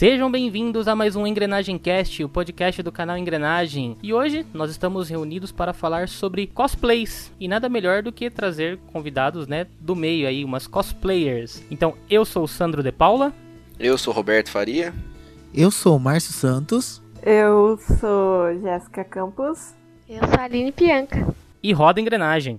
Sejam bem-vindos a mais um Engrenagem Cast, o podcast do canal Engrenagem. E hoje nós estamos reunidos para falar sobre cosplays. E nada melhor do que trazer convidados, né, do meio aí, umas cosplayers. Então, eu sou o Sandro de Paula. Eu sou Roberto Faria. Eu sou o Márcio Santos. Eu sou Jéssica Campos. Eu sou a Aline Pianca. E roda engrenagem.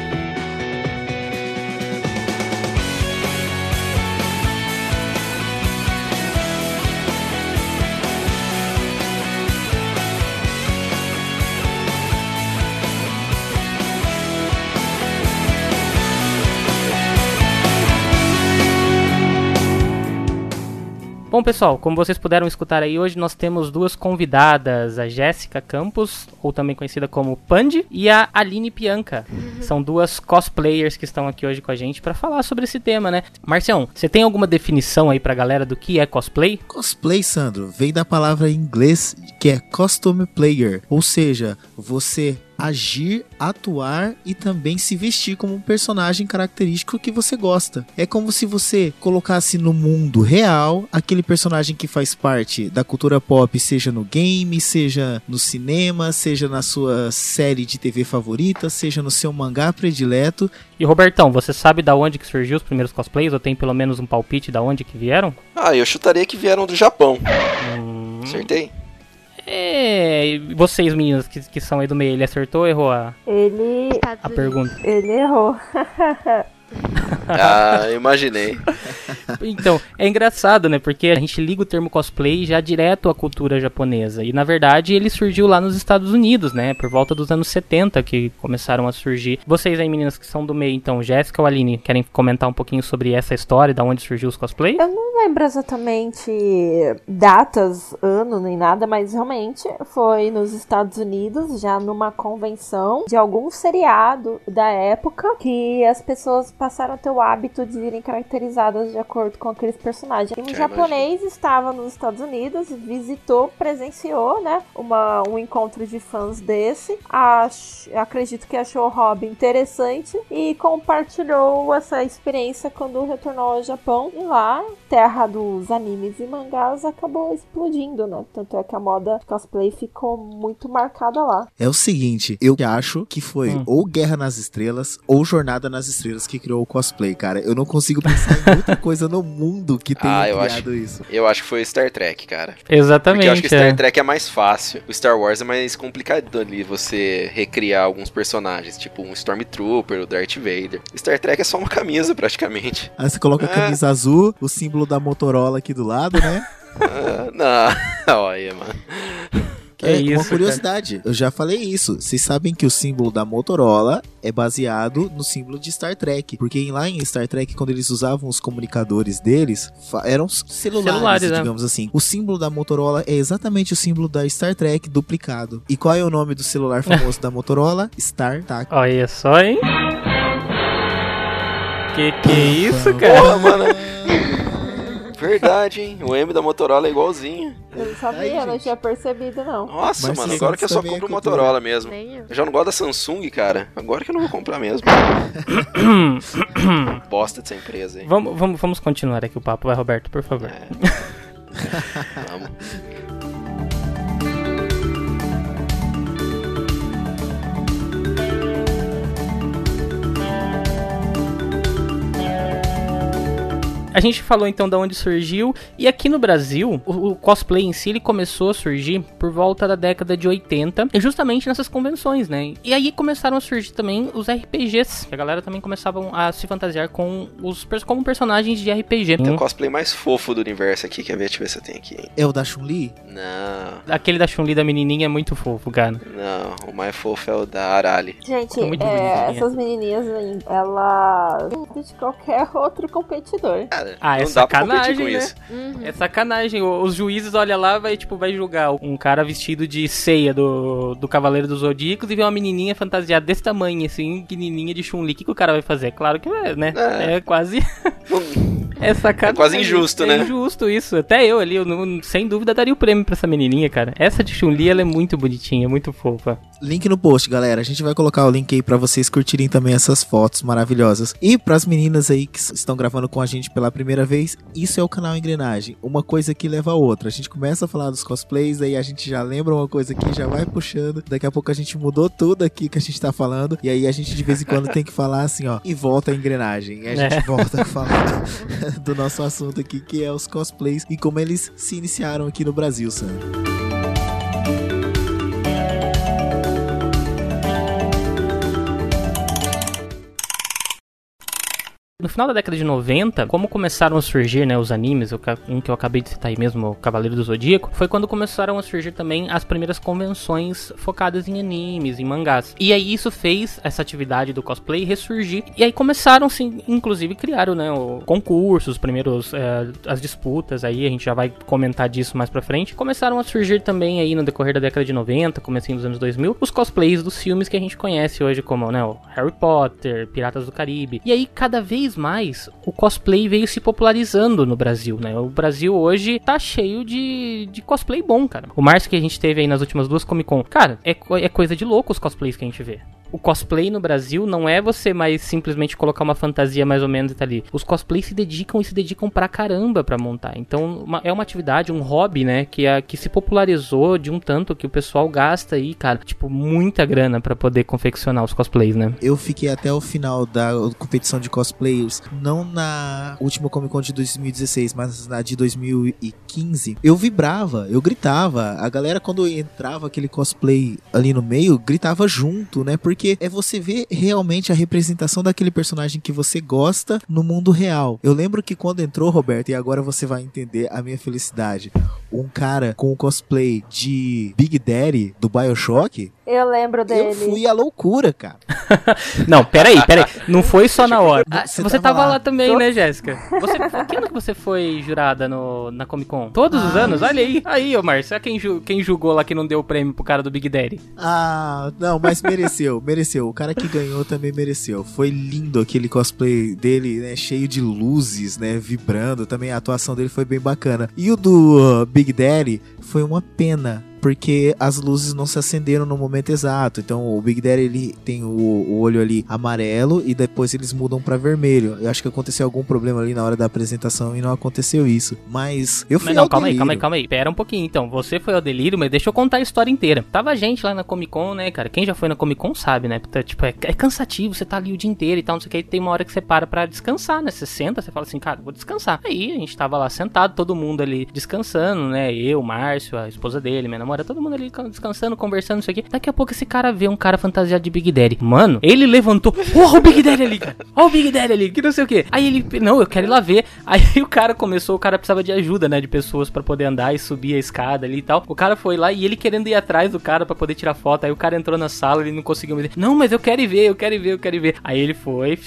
Bom, pessoal, como vocês puderam escutar aí, hoje nós temos duas convidadas, a Jéssica Campos, ou também conhecida como Pandi, e a Aline Pianca. São duas cosplayers que estão aqui hoje com a gente para falar sobre esse tema, né? Marcião, você tem alguma definição aí pra galera do que é cosplay? Cosplay, Sandro, vem da palavra em inglês que é costume player, ou seja, você agir, atuar e também se vestir como um personagem característico que você gosta. É como se você colocasse no mundo real aquele personagem que faz parte da cultura pop, seja no game, seja no cinema, seja na sua série de TV favorita, seja no seu mangá predileto. E Robertão, você sabe da onde que surgiu os primeiros cosplays ou tem pelo menos um palpite da onde que vieram? Ah, eu chutaria que vieram do Japão. Hum, Acertei? É, vocês meninas que, que são aí do meio, ele acertou ou errou a, Ele. A pergunta? Ele errou. Ah, imaginei. Então, é engraçado, né? Porque a gente liga o termo cosplay já direto à cultura japonesa. E na verdade ele surgiu lá nos Estados Unidos, né? Por volta dos anos 70 que começaram a surgir. Vocês aí, meninas que são do meio, então, Jéssica ou Aline, querem comentar um pouquinho sobre essa história, da onde surgiu os cosplays? Eu não lembro exatamente datas, ano nem nada, mas realmente foi nos Estados Unidos, já numa convenção de algum seriado da época, que as pessoas passaram a ter o hábito de irem caracterizadas de acordo com aqueles personagens. Um Já japonês estava nos Estados Unidos, visitou, presenciou, né, uma, um encontro de fãs desse. Ach- acredito que achou o hobby interessante e compartilhou essa experiência quando retornou ao Japão. E lá, terra dos animes e mangás, acabou explodindo, né? Tanto é que a moda cosplay ficou muito marcada lá. É o seguinte, eu acho que foi Hum. ou Guerra nas Estrelas ou Jornada nas Estrelas que criou o cosplay, cara. Eu não consigo pensar em outra coisa no mundo que tenha Ah, eu criado isso. Eu acho que foi Star Trek, cara. Exatamente. Porque eu acho que é. Star Trek é mais fácil. O Star Wars é mais complicado ali você recriar alguns personagens, tipo um Stormtrooper, o Darth Vader. Star Trek é só uma camisa, praticamente. Aí você coloca a É. camisa azul, o símbolo da Motorola aqui do lado, né? Ah, não, olha, mano. Que é, isso, uma curiosidade, eu já falei isso. Vocês sabem que o símbolo da Motorola é baseado no símbolo de Star Trek. Porque lá em Star Trek, quando eles usavam os comunicadores deles, eram celulares, Celulares, né? digamos assim. O símbolo da Motorola é exatamente o símbolo da Star Trek duplicado. E qual é o nome do celular famoso da Motorola? StarTAC. Olha só, hein? Que que é isso, cara? Porra, mano. Verdade, hein? O M da Motorola é igualzinho. Eu não sabia, eu não tinha percebido, não. Nossa, Mas mano, agora que eu só é compro cultura. Motorola mesmo. Eu já não gosto da Samsung, cara. Agora que eu não vou comprar mesmo. Bosta dessa empresa, hein? vamos, vamos, vamos continuar aqui o papo, vai, Roberto, por favor. É. Vamos. A gente falou então de onde surgiu e aqui no Brasil o, o cosplay em si ele começou a surgir por volta da década de 80 e justamente nessas convenções, né? E aí começaram a surgir também os RPGs, que a galera também começava a se fantasiar com os como personagens de RPG. Tem o cosplay mais fofo do universo aqui. Quer ver? Deixa eu ver se eu tenho aqui. É o da Chun-Li? Não, Aquele da Chun-Li da menininha é muito fofo, cara. não. O mais fofo é o da Arali. Gente, é, essas menininhas, elas. de qualquer outro competidor. Ah, cara. Ah, é não dá pra competir com né? isso. Uhum. É sacanagem. Os juízes olham lá vai tipo vai julgar um cara vestido de ceia do, do Cavaleiro dos Zodíacos e vê uma menininha fantasiada desse tamanho, assim, pequenininha de Chun-Li. O que, que o cara vai fazer? Claro que é, né? É. É, quase. Não- É sacanagem. É quase injusto, é né? injusto isso. Até eu ali, eu não- sem dúvida, daria o prêmio pra essa menininha, cara. Essa de Chun-Li, ela é muito bonitinha, muito fofa. Link no post, galera. A gente vai colocar o link aí pra vocês curtirem também essas fotos maravilhosas. E pras meninas aí que estão gravando com a gente pela primeira vez, isso é o canal Engrenagem. Uma coisa que leva a outra. A gente começa a falar dos cosplays, aí a gente já lembra uma coisa aqui, já vai puxando. Daqui a pouco a gente mudou tudo aqui que a gente tá falando. E aí a gente de vez em quando tem que falar assim, ó, e volta a engrenagem. E a gente É. volta a falar do nosso assunto aqui, que é os cosplays e como eles se iniciaram aqui no Brasil, Sam. No final da década de 90, como começaram a surgir né, os animes, um que eu acabei de citar aí mesmo, o Cavaleiro do Zodíaco, foi quando começaram a surgir também as primeiras convenções focadas em animes, em mangás. E aí isso fez essa atividade do cosplay ressurgir. E aí começaram, sim, inclusive criaram né, concursos, os primeiros, eh, as disputas aí, a gente já vai comentar disso mais pra frente. Começaram a surgir também aí no decorrer da década de 90, comecinho dos anos 2000, os cosplays dos filmes que a gente conhece hoje como né, Harry Potter, Piratas do Caribe. E aí cada vez mais o cosplay veio se popularizando no Brasil, né? O Brasil hoje tá cheio de, de cosplay bom, cara. O Márcio que a gente teve aí nas últimas duas Comic Con, cara, é, é coisa de louco os cosplays que a gente vê. O cosplay no Brasil não é você mais simplesmente colocar uma fantasia mais ou menos e tá ali. Os cosplays se dedicam e se dedicam pra caramba pra montar. Então uma- é uma atividade, um hobby, né? Que, é, que se popularizou de um tanto que o pessoal gasta aí, cara, tipo, muita grana pra poder confeccionar os cosplays, né? Eu fiquei até o final da competição de cosplayers, não na última Comic Con de 2016, mas na de 2015. Eu vibrava, eu gritava. A galera, quando entrava aquele cosplay ali no meio, gritava junto, né? Porque é você ver realmente a representação daquele personagem que você gosta no mundo real. Eu lembro que quando entrou, Roberto, e agora você vai entender a minha felicidade. Um cara com o cosplay de Big Daddy do Bioshock, Eu lembro dele. eu fui à loucura, cara. Não, peraí, peraí. Não foi só na hora. Ah, Você Você, tava tava, lá. lá, também, né, Jéssica? Você, que ano que você foi jurada no, na Comic Con? Todos os Ah, anos? Olha aí. Aí, ô Márcio, quem, ju- quem julgou lá que não deu o prêmio pro cara do Big Daddy? Ah, não, mas mereceu, mereceu. O cara que ganhou também mereceu. Foi lindo aquele cosplay dele, né? Cheio de luzes, né? Vibrando. Também a atuação dele foi bem bacana. E o do uh, Big Daddy foi uma pena. Porque as luzes não se acenderam no momento exato. Então o Big Daddy ele tem o, o olho ali amarelo e depois eles mudam pra vermelho. Eu acho que aconteceu algum problema ali na hora da apresentação e não aconteceu isso. Mas eu fui Mas não, ao calma aí, delírio. calma aí, calma aí. Pera um pouquinho, então. Você foi ao delírio, mas deixa eu contar a história inteira. Tava gente lá na Comic Con, né, cara? Quem já foi na Comic Con sabe, né? Tá, Tipo, é, é cansativo, você tá ali o dia inteiro e tal, não sei o que. E tem uma hora que você para pra descansar, né? Você senta, você fala assim, cara, vou descansar. Aí a gente tava lá sentado, todo mundo ali descansando, né? Eu, o Márcio, a esposa dele, minha namorada, todo mundo ali descansando, conversando, não sei o que. Daqui a pouco esse cara vê um cara fantasiado de Big Daddy. Mano, ele levantou. Porra, o Big Daddy ali, cara. Ó o Big Daddy ali, que não sei o que. Aí ele, não, eu quero ir lá ver. Aí o cara começou, o cara precisava de ajuda, né? De pessoas pra poder andar e subir a escada ali e tal. O cara foi lá e ele querendo ir atrás do cara pra poder tirar foto. Aí o cara entrou na sala, ele não conseguiu me Não, mas eu quero ir ver, eu quero ir ver, eu quero ir ver. Aí ele foi,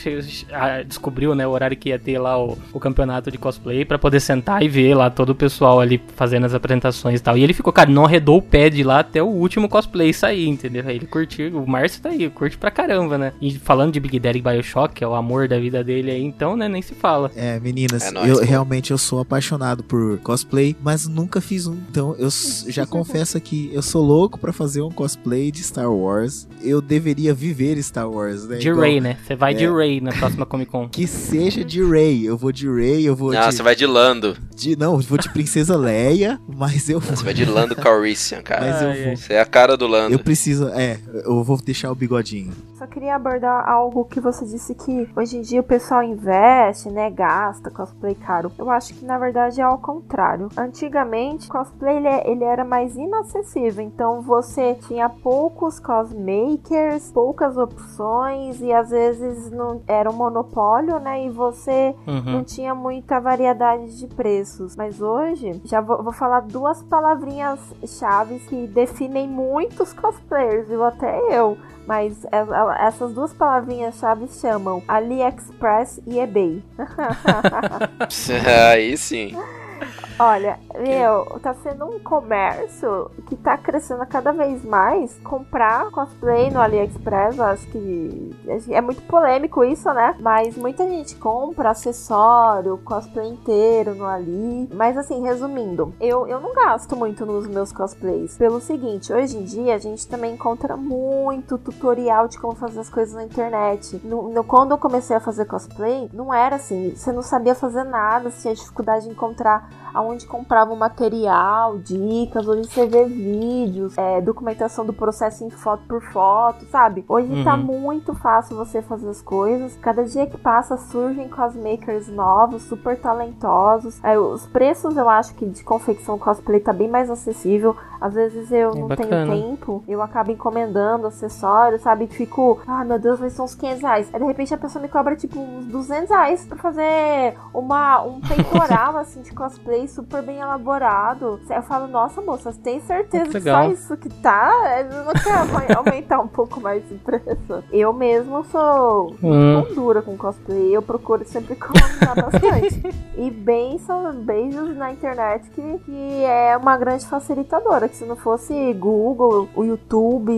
descobriu, né, o horário que ia ter lá o, o campeonato de cosplay pra poder sentar e ver lá todo o pessoal ali fazendo as apresentações e tal. E ele ficou, cara, não arredou o pé de lá até o último cosplay sair, entendeu? Aí ele curtiu, o Márcio tá aí, curte pra caramba, né? E falando de Big Daddy Bioshock, que é o amor da vida dele aí, então, né, nem se fala. É, meninas, É nóis, eu pô. realmente eu sou apaixonado por cosplay, mas nunca fiz um. Então eu já confesso aqui, eu sou louco pra fazer um cosplay de Star Wars. Eu deveria viver Star Wars, né? De Igual- Ray, né? Você vai de É. Ray na próxima Comic Con. Que seja de Ray. Eu vou de Ray, eu vou Não, de, você vai de Lando. de- Não, eu vou de Princesa Leia, mas eu vou. Você vai de Lando Calrissian, cara. Mas eu vou. Você é a cara do Lando. Eu preciso. É, eu vou deixar o bigodinho. Só queria abordar algo que você disse que hoje em dia o pessoal investe, né? Gasta cosplay caro. Eu acho que na verdade é ao contrário. Antigamente, cosplay ele, ele era mais inacessível. Então você tinha poucos cosmakers, poucas opções e às vezes não era um monopólio, né? E você Uhum. não tinha muita variedade de preço. começos. Mas hoje, já vou, vou falar duas palavrinhas chaves que definem muitos cosplayers, viu? Até eu. Mas é- essas duas palavrinhas chaves chamam AliExpress e eBay. Aí sim. Olha, meu, tá sendo um comércio que tá crescendo cada vez mais. Comprar cosplay no AliExpress, eu acho que é muito polêmico isso, né? Mas muita gente compra acessório, cosplay inteiro no Ali. Mas assim, resumindo, eu, eu não gasto muito nos meus cosplays. Pelo seguinte, hoje em dia a gente também encontra muito tutorial de como fazer as coisas na internet. No, no- quando eu comecei a fazer cosplay, não era assim. Você não sabia fazer nada, você tinha dificuldade de encontrar aonde comprava material, dicas, hoje você vê vídeos, é, documentação do processo em foto por foto, sabe? Hoje tá Uhum. muito fácil você fazer as coisas. Cada dia que passa surgem cosmakers novos, super talentosos. É, os preços eu acho que de confecção cosplay tá bem mais acessível. Às vezes eu É não bacana. tenho tempo, eu acabo encomendando acessórios, sabe? Fico, ah meu Deus, vai ser uns 500 reais. Aí de repente a pessoa me cobra tipo uns 200 reais pra fazer uma, um peitoral assim de cosplay super bem elaborado. Eu falo, nossa moça, você tem certeza Que que legal. só isso que tá? Eu não quero aumentar um pouco mais o preço. Eu mesmo sou Hum. tão dura com cosplay, eu procuro sempre economizar bastante. e bem, são beijos na internet que, que é uma grande facilitadora. Que se não fosse Google, o YouTube,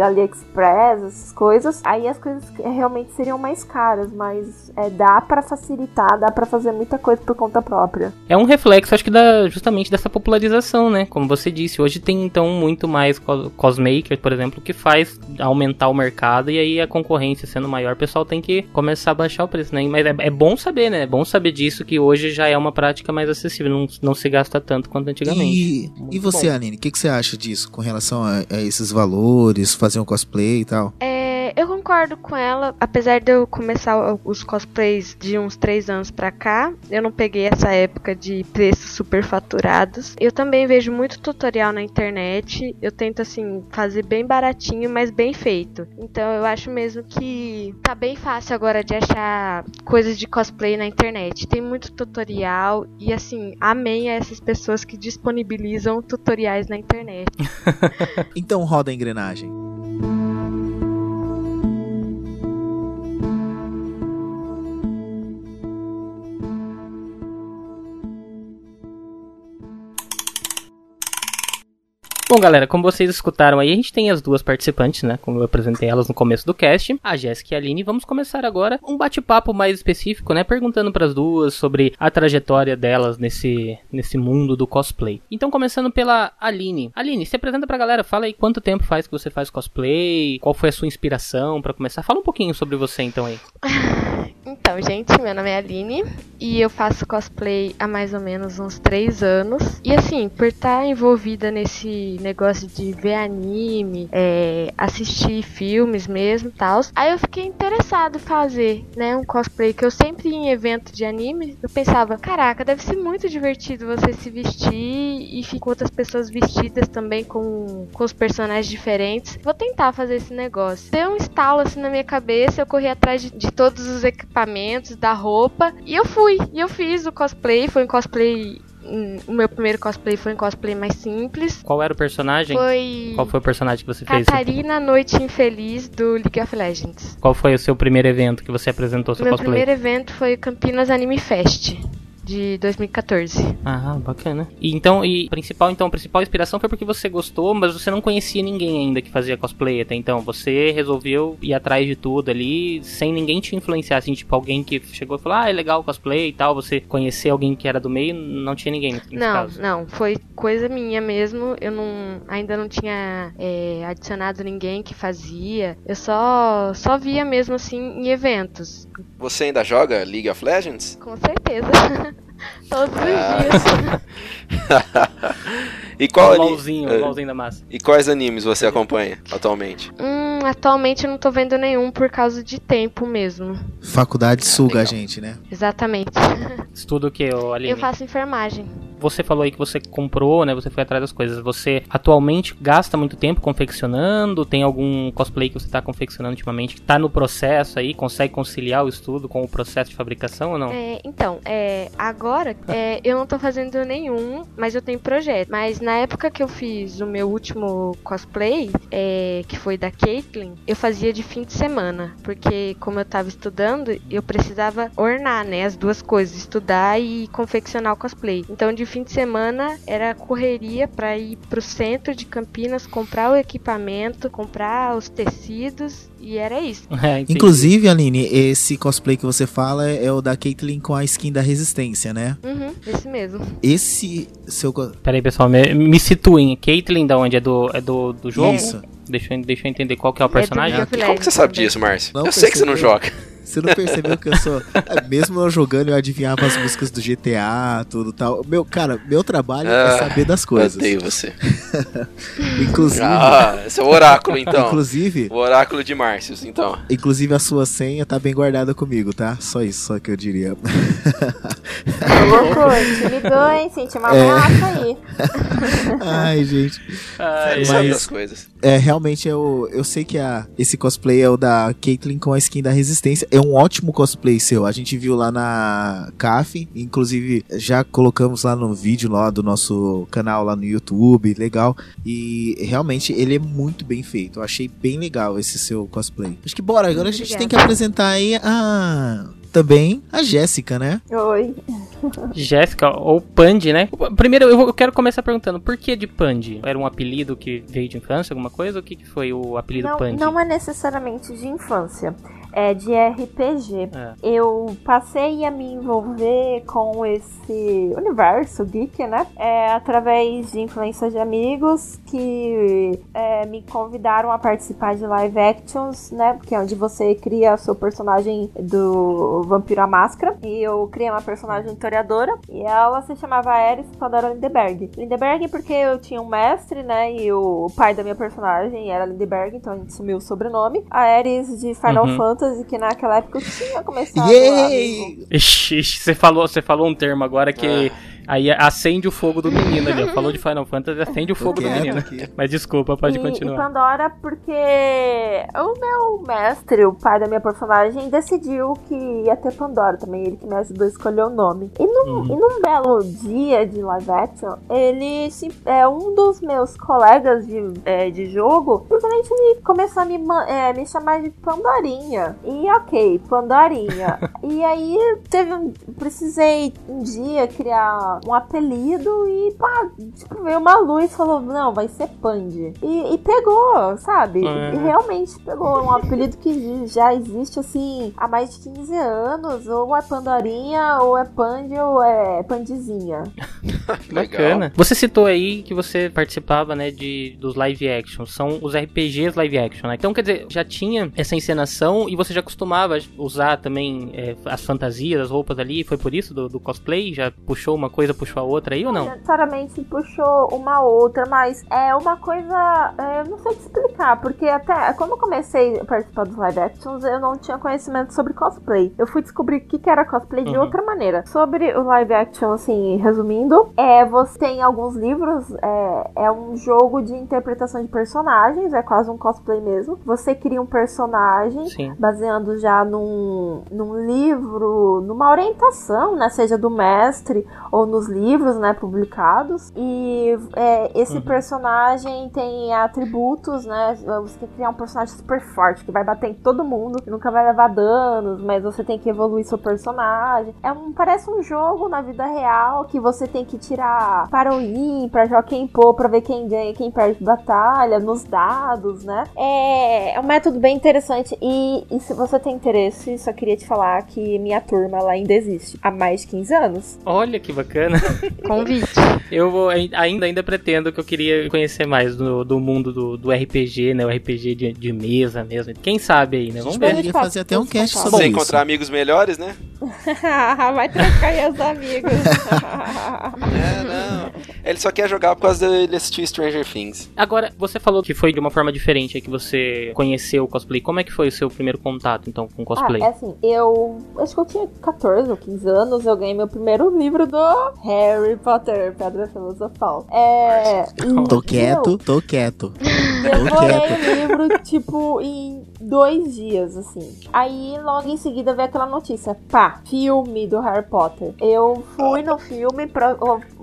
AliExpress, essas coisas, aí as coisas realmente seriam mais caras. Mas é, dá pra facilitar, dá pra fazer muita coisa por conta própria. É um reflexo, acho que da, justamente dessa popularização, né? Como você disse, hoje tem então muito mais cos- cosmaker, por exemplo, que faz aumentar o mercado e aí a concorrência sendo maior, o pessoal tem que começar a baixar o preço, né? Mas é, é bom saber, né? É bom saber disso que hoje já é uma prática mais acessível, não, não se gasta tanto quanto antigamente. E, e você, bom. Aline, o que, que você acha disso com relação a, a esses valores, fazer um cosplay e tal? É, eu concordo com ela, apesar de eu começar os cosplays de uns três anos pra cá, eu não peguei essa época de preços superfaturados. Eu também vejo muito tutorial na internet, eu tento assim fazer bem baratinho, mas bem feito. Então eu acho mesmo que tá bem fácil agora de achar coisas de cosplay na internet. Tem muito tutorial e assim, amém a essas pessoas que disponibilizam tutoriais na internet. Então roda a engrenagem. Bom, galera, como vocês escutaram aí, a gente tem as duas participantes, né? Como eu apresentei elas no começo do cast, a Jéssica e a Aline. Vamos começar agora um bate-papo mais específico, né? Perguntando pras duas sobre a trajetória delas nesse, nesse mundo do cosplay. Então, começando pela Aline. Aline, se apresenta pra galera, fala aí quanto tempo faz que você faz cosplay, qual foi a sua inspiração pra começar. Fala um pouquinho sobre você então aí. Então, gente, meu nome é Aline e eu faço cosplay há mais ou menos uns 3 anos. E assim, por estar envolvida nesse negócio de ver anime, é, assistir filmes mesmo tal, aí eu fiquei interessado em fazer, né, um cosplay que eu sempre em evento de anime, eu pensava, caraca, deve ser muito divertido você se vestir e ficar outras pessoas vestidas também com, com os personagens diferentes. Vou tentar fazer esse negócio. Deu um estalo assim na minha cabeça, eu corri atrás de, de todos os equipamentos, da roupa, e eu fui. E eu fiz o cosplay, foi um cosplay. hum, O meu primeiro cosplay foi um cosplay mais simples. Qual era o personagem? Foi. Qual foi o personagem que você fez? Catarina Noite Infeliz do League of Legends. Qual foi o seu primeiro evento que você apresentou seu meu cosplay? primeiro evento foi Campinas Anime Fest de 2014. Ah, bacana. E então, e principal, então, a principal inspiração foi porque você gostou, mas você não conhecia ninguém ainda que fazia cosplay até então. Você resolveu ir atrás de tudo ali, sem ninguém te influenciar, assim, tipo, alguém que chegou e falou, ah, é legal o cosplay e tal, você conhecer alguém que era do meio, não tinha ninguém nesse Não, caso. não, foi coisa minha mesmo. Eu não, ainda não tinha é, adicionado ninguém que fazia. Eu só, só via mesmo assim em eventos, Você ainda joga League of Legends? com certeza. Todos os Ah. dias. E qual o LOLzinho, é. o LOLzinho da massa. E quais animes você acompanha atualmente? Hum, atualmente eu não tô vendo nenhum por causa de tempo mesmo. Faculdade suga a gente, né? Exatamente. Estudo o que, Aline? Eu faço enfermagem. você falou aí que você comprou, né? Você foi atrás das coisas. Você atualmente gasta muito tempo confeccionando? Tem algum cosplay que você tá confeccionando ultimamente que tá no processo aí? Consegue conciliar o estudo com o processo de fabricação ou não? É, então, é, agora é, eu não tô fazendo nenhum, mas eu tenho projeto. Mas na época que eu fiz o meu último cosplay, é, que foi da Caitlyn, eu fazia de fim de semana. Porque como eu tava estudando, eu precisava ornar, né? As duas coisas, estudar e confeccionar o cosplay. Então de fim de semana era correria para ir pro centro de Campinas, comprar o equipamento, comprar os tecidos e era isso. É. Inclusive, Aline, esse cosplay que você fala é o da Caitlyn com a skin da Resistência, né? Uhum, esse mesmo. Esse seu. Peraí, pessoal, me, me situem. Caitlyn, da onde? É do, é do, do jogo? Isso. Deixa eu, deixa eu entender qual que é o É personagem. Of Como que você sabe disso, Márcio? Não eu sei que você não joga. Você não percebeu que eu sou. É, Mesmo eu jogando, eu adivinhava as músicas do GTA, tudo tal. Meu, cara, meu trabalho é Ah, saber das coisas. Odeio você. Inclusive. Ah, esse é o oráculo, então. Inclusive, O oráculo de Márcios, então. inclusive a sua senha tá bem guardada comigo, tá? Só isso, só que eu diria. Goku, te ligou, hein? Senti uma ameaça aí. Ai, gente. Ai, Mas- sabe das coisas. É, realmente eu, eu sei que a, esse cosplay é o da Caitlyn com a skin da Resistência. É um ótimo cosplay seu. A gente viu lá na CAF, inclusive já colocamos lá no vídeo lá do nosso canal lá no YouTube, legal. E realmente ele é muito bem feito. Eu achei bem legal esse seu cosplay. Acho que bora, agora a gente Obrigada. tem que apresentar aí a também a Jéssica, né? Oi. Jéssica, ou Pandy, né? Primeiro, eu vou- eu quero começar perguntando, por que de Pandy? Era um apelido que veio de infância, alguma coisa? O que, que foi o apelido Não, Pandy? não é necessariamente de infância. É de RPG. É. Eu passei a me envolver com esse universo geek, né? É, através de influências de amigos que é, me convidaram a participar de live actions, né? Que é onde você cria seu personagem do Vampiro à Máscara. E eu criei uma personagem historiadora. E ela se chamava Ares Pandora Lindeberg. Lindeberg porque eu tinha um mestre, né? E o pai da minha personagem era Lindeberg, então a gente sumiu o sobrenome. A Ares de Final Uhum. Fantasy, que naquela época eu tinha começado Yay! Ixi, ixi, você falou, você falou um termo agora que Ah. Aí acende o fogo do menino ali. Falou de Final Fantasy, acende o fogo do menino. aqui. Mas desculpa, pode e, continuar. E Pandora, porque o meu mestre, o pai da minha personagem, decidiu que ia ter Pandora também. Ele que me ajudou a escolher o nome. E num, Uhum. e num belo dia de live action, ele se, é um dos meus colegas de, é, de jogo, simplesmente me começou a me, é, me chamar de Pandorinha. E ok, Pandorinha. e aí teve um. Precisei um dia criar um apelido e pá, tipo, veio uma luz e falou: não, vai ser Pandy. E, e pegou, sabe? É. E realmente pegou um apelido que já existe assim há mais de 15 anos. Ou é Pandorinha, ou é Pandy, ou é Pandizinha. Bacana. Você citou aí que você participava, né, de dos live action. São os RPGs live action, né? Então, quer dizer, já tinha essa encenação e você já costumava usar também é, as fantasias, as roupas ali. Foi por isso do, do cosplay? Já puxou uma coisa, puxou a outra aí ou não? necessariamente puxou uma outra, mas é uma coisa. é, eu não sei te explicar, porque até quando eu comecei a participar dos live actions, eu não tinha conhecimento sobre cosplay. Eu fui descobrir o que, que era cosplay de Uhum. outra maneira. Sobre o live action, assim, resumindo, é, você tem alguns livros, é, é um jogo de interpretação de personagens, é quase um cosplay mesmo. Você cria um personagem Sim. baseando já num, num livro, numa orientação, né? Seja do mestre ou nos livros, né? Publicados. E é, esse Uhum. personagem tem atributos, né? Você tem que criar um personagem super forte, que vai bater em todo mundo, que nunca vai levar danos, mas você tem que evoluir seu personagem. É um, parece um jogo na vida real que você tem que tirar para o ímpar, jogar quem pôr pra ver quem ganha e quem perde batalha, nos dados, né? É, é um método bem interessante. E, e se você tem interesse, só queria te falar que minha turma lá ainda existe há mais de 15 anos. Olha que bacana. Convite. Eu vou, ai- ainda, ainda pretendo que eu queria conhecer mais do, do mundo do, do RPG, né? O RPG de, de mesa mesmo. Quem sabe aí, né? A Vamos gente ver. poderia fazer até um cast sobre Você isso. encontrar amigos melhores, né? Vai trocar aí os amigos. É, não. Ele só quer jogar por causa dele assistir Stranger Things. Agora, você falou que foi de uma forma diferente aí que você conheceu o cosplay. Como é que foi o seu primeiro contato, então, com cosplay? Ah, é assim, eu acho que eu tinha 14 ou 15 anos, eu ganhei meu primeiro livro do Harry Potter, Pedra Filosofal. É. Tô quieto, tô quieto. Devorei o livro, tipo, em dois dias, assim. Aí, logo em seguida, veio aquela notícia. Pá, filme do Harry Potter. Eu fui no filme, pra,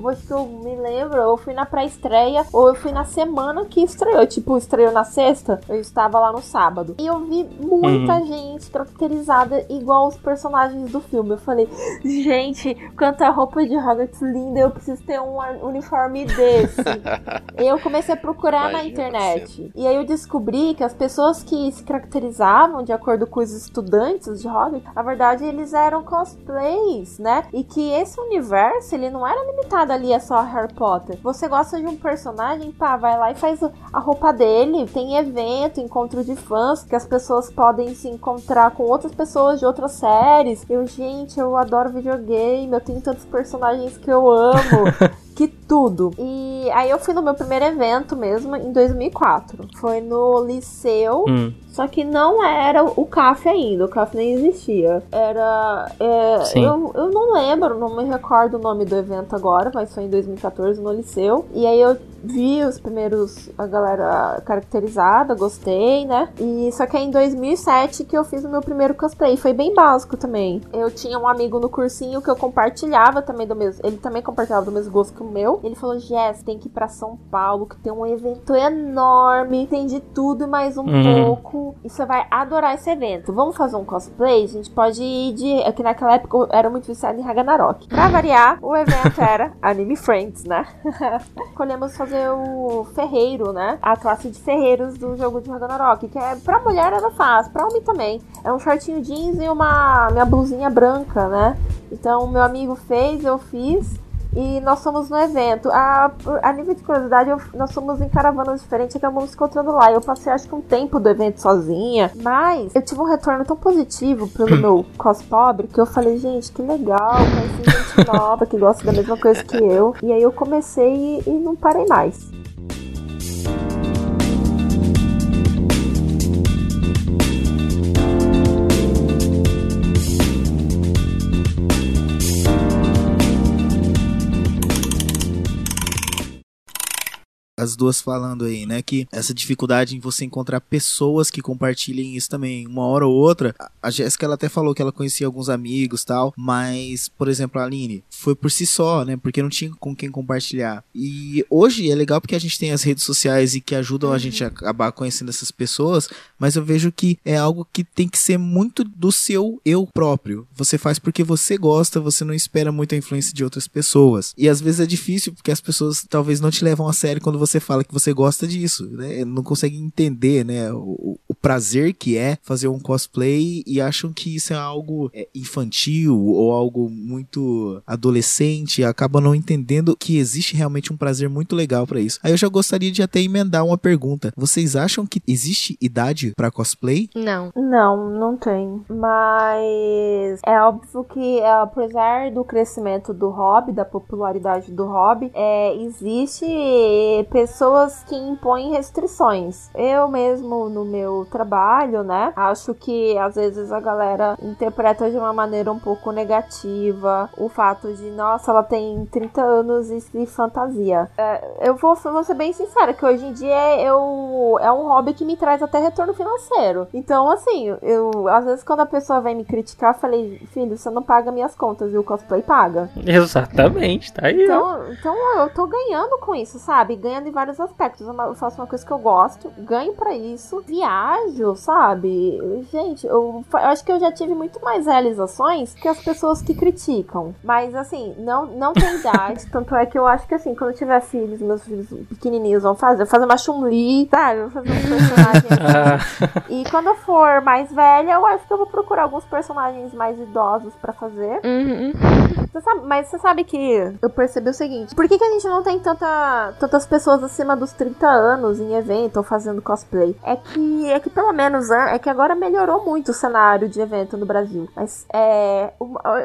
acho que eu me lembro, eu fui na pré-estreia, ou eu fui na semana que estreou. Tipo, estreou na sexta, eu estava lá no sábado. E eu vi muita gente caracterizada igual os personagens do filme. Eu falei, gente, quanta roupa de Hogwarts linda, eu preciso ter um uniforme desse. eu comecei a procurar na Imagina internet. E aí eu descobri que as pessoas que se caracterizavam de acordo com os estudantes de Hogwarts, na verdade eles eram cosplays, né? E que esse universo, ele não era limitado ali a só Harry Potter. Você gosta de um personagem, pá, vai lá e faz a roupa dele. Tem evento, encontro de fãs, que as pessoas podem se encontrar com outras pessoas de outras séries. Eu, gente, eu adoro videogame, eu tenho tantos personagens que eu amo. que tudo. E aí eu fui no meu primeiro evento mesmo em 2004. Foi no Liceu. Hum. Só que não era o CAF ainda, o CAF nem existia. Era. é, eu, eu não lembro, não me recordo o nome do evento agora, mas foi em 2014 no Liceu. E aí eu vi os primeiros, a galera caracterizada, gostei, né? E só que é em 2007 que eu fiz o meu primeiro cosplay. Foi bem básico também. Eu tinha um amigo no cursinho que eu compartilhava também do mesmo. Ele também compartilhava do mesmo gosto que o meu. Ele falou: Jess, tem que ir pra São Paulo, que tem um evento enorme, tem de tudo e mais um Uhum. pouco. E você vai adorar esse evento. Vamos fazer um cosplay? A gente pode ir de. É que naquela época eu era muito viciada em Ragnarok. Pra variar, o evento era Anime Friends, né? Escolhemos fazer o ferreiro, né? A classe de ferreiros do jogo de Ragnarok. Que é pra mulher era fácil, pra homem também. É um shortinho jeans e uma minha blusinha branca, né? Então meu amigo fez, eu fiz. E nós somos no evento. A, a nível de curiosidade, eu- nós somos em caravanas diferentes e acabamos se encontrando lá. Eu passei acho que um tempo do evento sozinha. Mas eu tive um retorno tão positivo pelo meu cos pobre que eu falei, gente, que legal, conheci gente nova que gosta da mesma coisa que eu. E aí eu comecei e, e não parei mais. As duas falando aí, né? Que essa dificuldade em você encontrar pessoas que compartilhem isso também, uma hora ou outra. A- Jéssica ela até falou que ela conhecia alguns amigos tal, mas, por exemplo, a Aline foi por si só, né? Porque não tinha com quem compartilhar. E hoje é legal porque a gente tem as redes sociais e que ajudam a gente a acabar conhecendo essas pessoas, mas eu vejo que é algo que tem que ser muito do seu eu próprio. Você faz porque você gosta, você não espera muito a influência de outras pessoas. E às vezes é difícil porque as pessoas talvez não te levam a sério quando você fala que você gosta disso, né? Não conseguem entender, né? O, o prazer que é fazer um cosplay e acham que isso é algo é, infantil ou algo muito adolescente, e acabam não entendendo que existe realmente um prazer muito legal pra isso. Aí eu já gostaria de até emendar uma pergunta. Vocês acham que existe idade pra cosplay? Não. Não, não tem. Mas é óbvio que, é, apesar do crescimento do hobby, da popularidade do hobby, é, existe pessoas que impõem restrições. Eu mesmo, no meu trabalho, né, acho que às vezes a galera interpreta de uma maneira um pouco negativa o fato de, nossa, ela tem 30 anos e se fantasia. É, eu vou, vou ser bem sincera, que hoje em dia eu, é um hobby que me traz até retorno financeiro. Então, assim, eu às vezes quando a pessoa vem me criticar, eu falei, filho, você não paga minhas contas e o cosplay paga. Exatamente, tá aí. Então, então eu tô ganhando com isso, sabe? Ganhando vários aspectos. Eu faço uma coisa que eu gosto, ganho pra isso, viajo, sabe? Gente, eu, eu acho que eu já tive muito mais realizações que as pessoas que criticam. Mas assim, não, não tem idade. tanto é que eu acho que assim, quando eu tiver filhos, meus filhos pequenininhos vão fazer, eu vou fazer uma Chun-Li, sabe? Eu vou fazer um personagem assim. E quando eu for mais velha, eu acho que eu vou procurar alguns personagens mais idosos pra fazer. Uhum. Você sabe- mas você sabe que eu percebi o seguinte: por que, que a gente não tem tanta, tantas pessoas acima dos 30 anos em evento ou fazendo cosplay? É que, é que pelo menos an- é que agora melhorou muito o cenário de evento no Brasil. Mas é.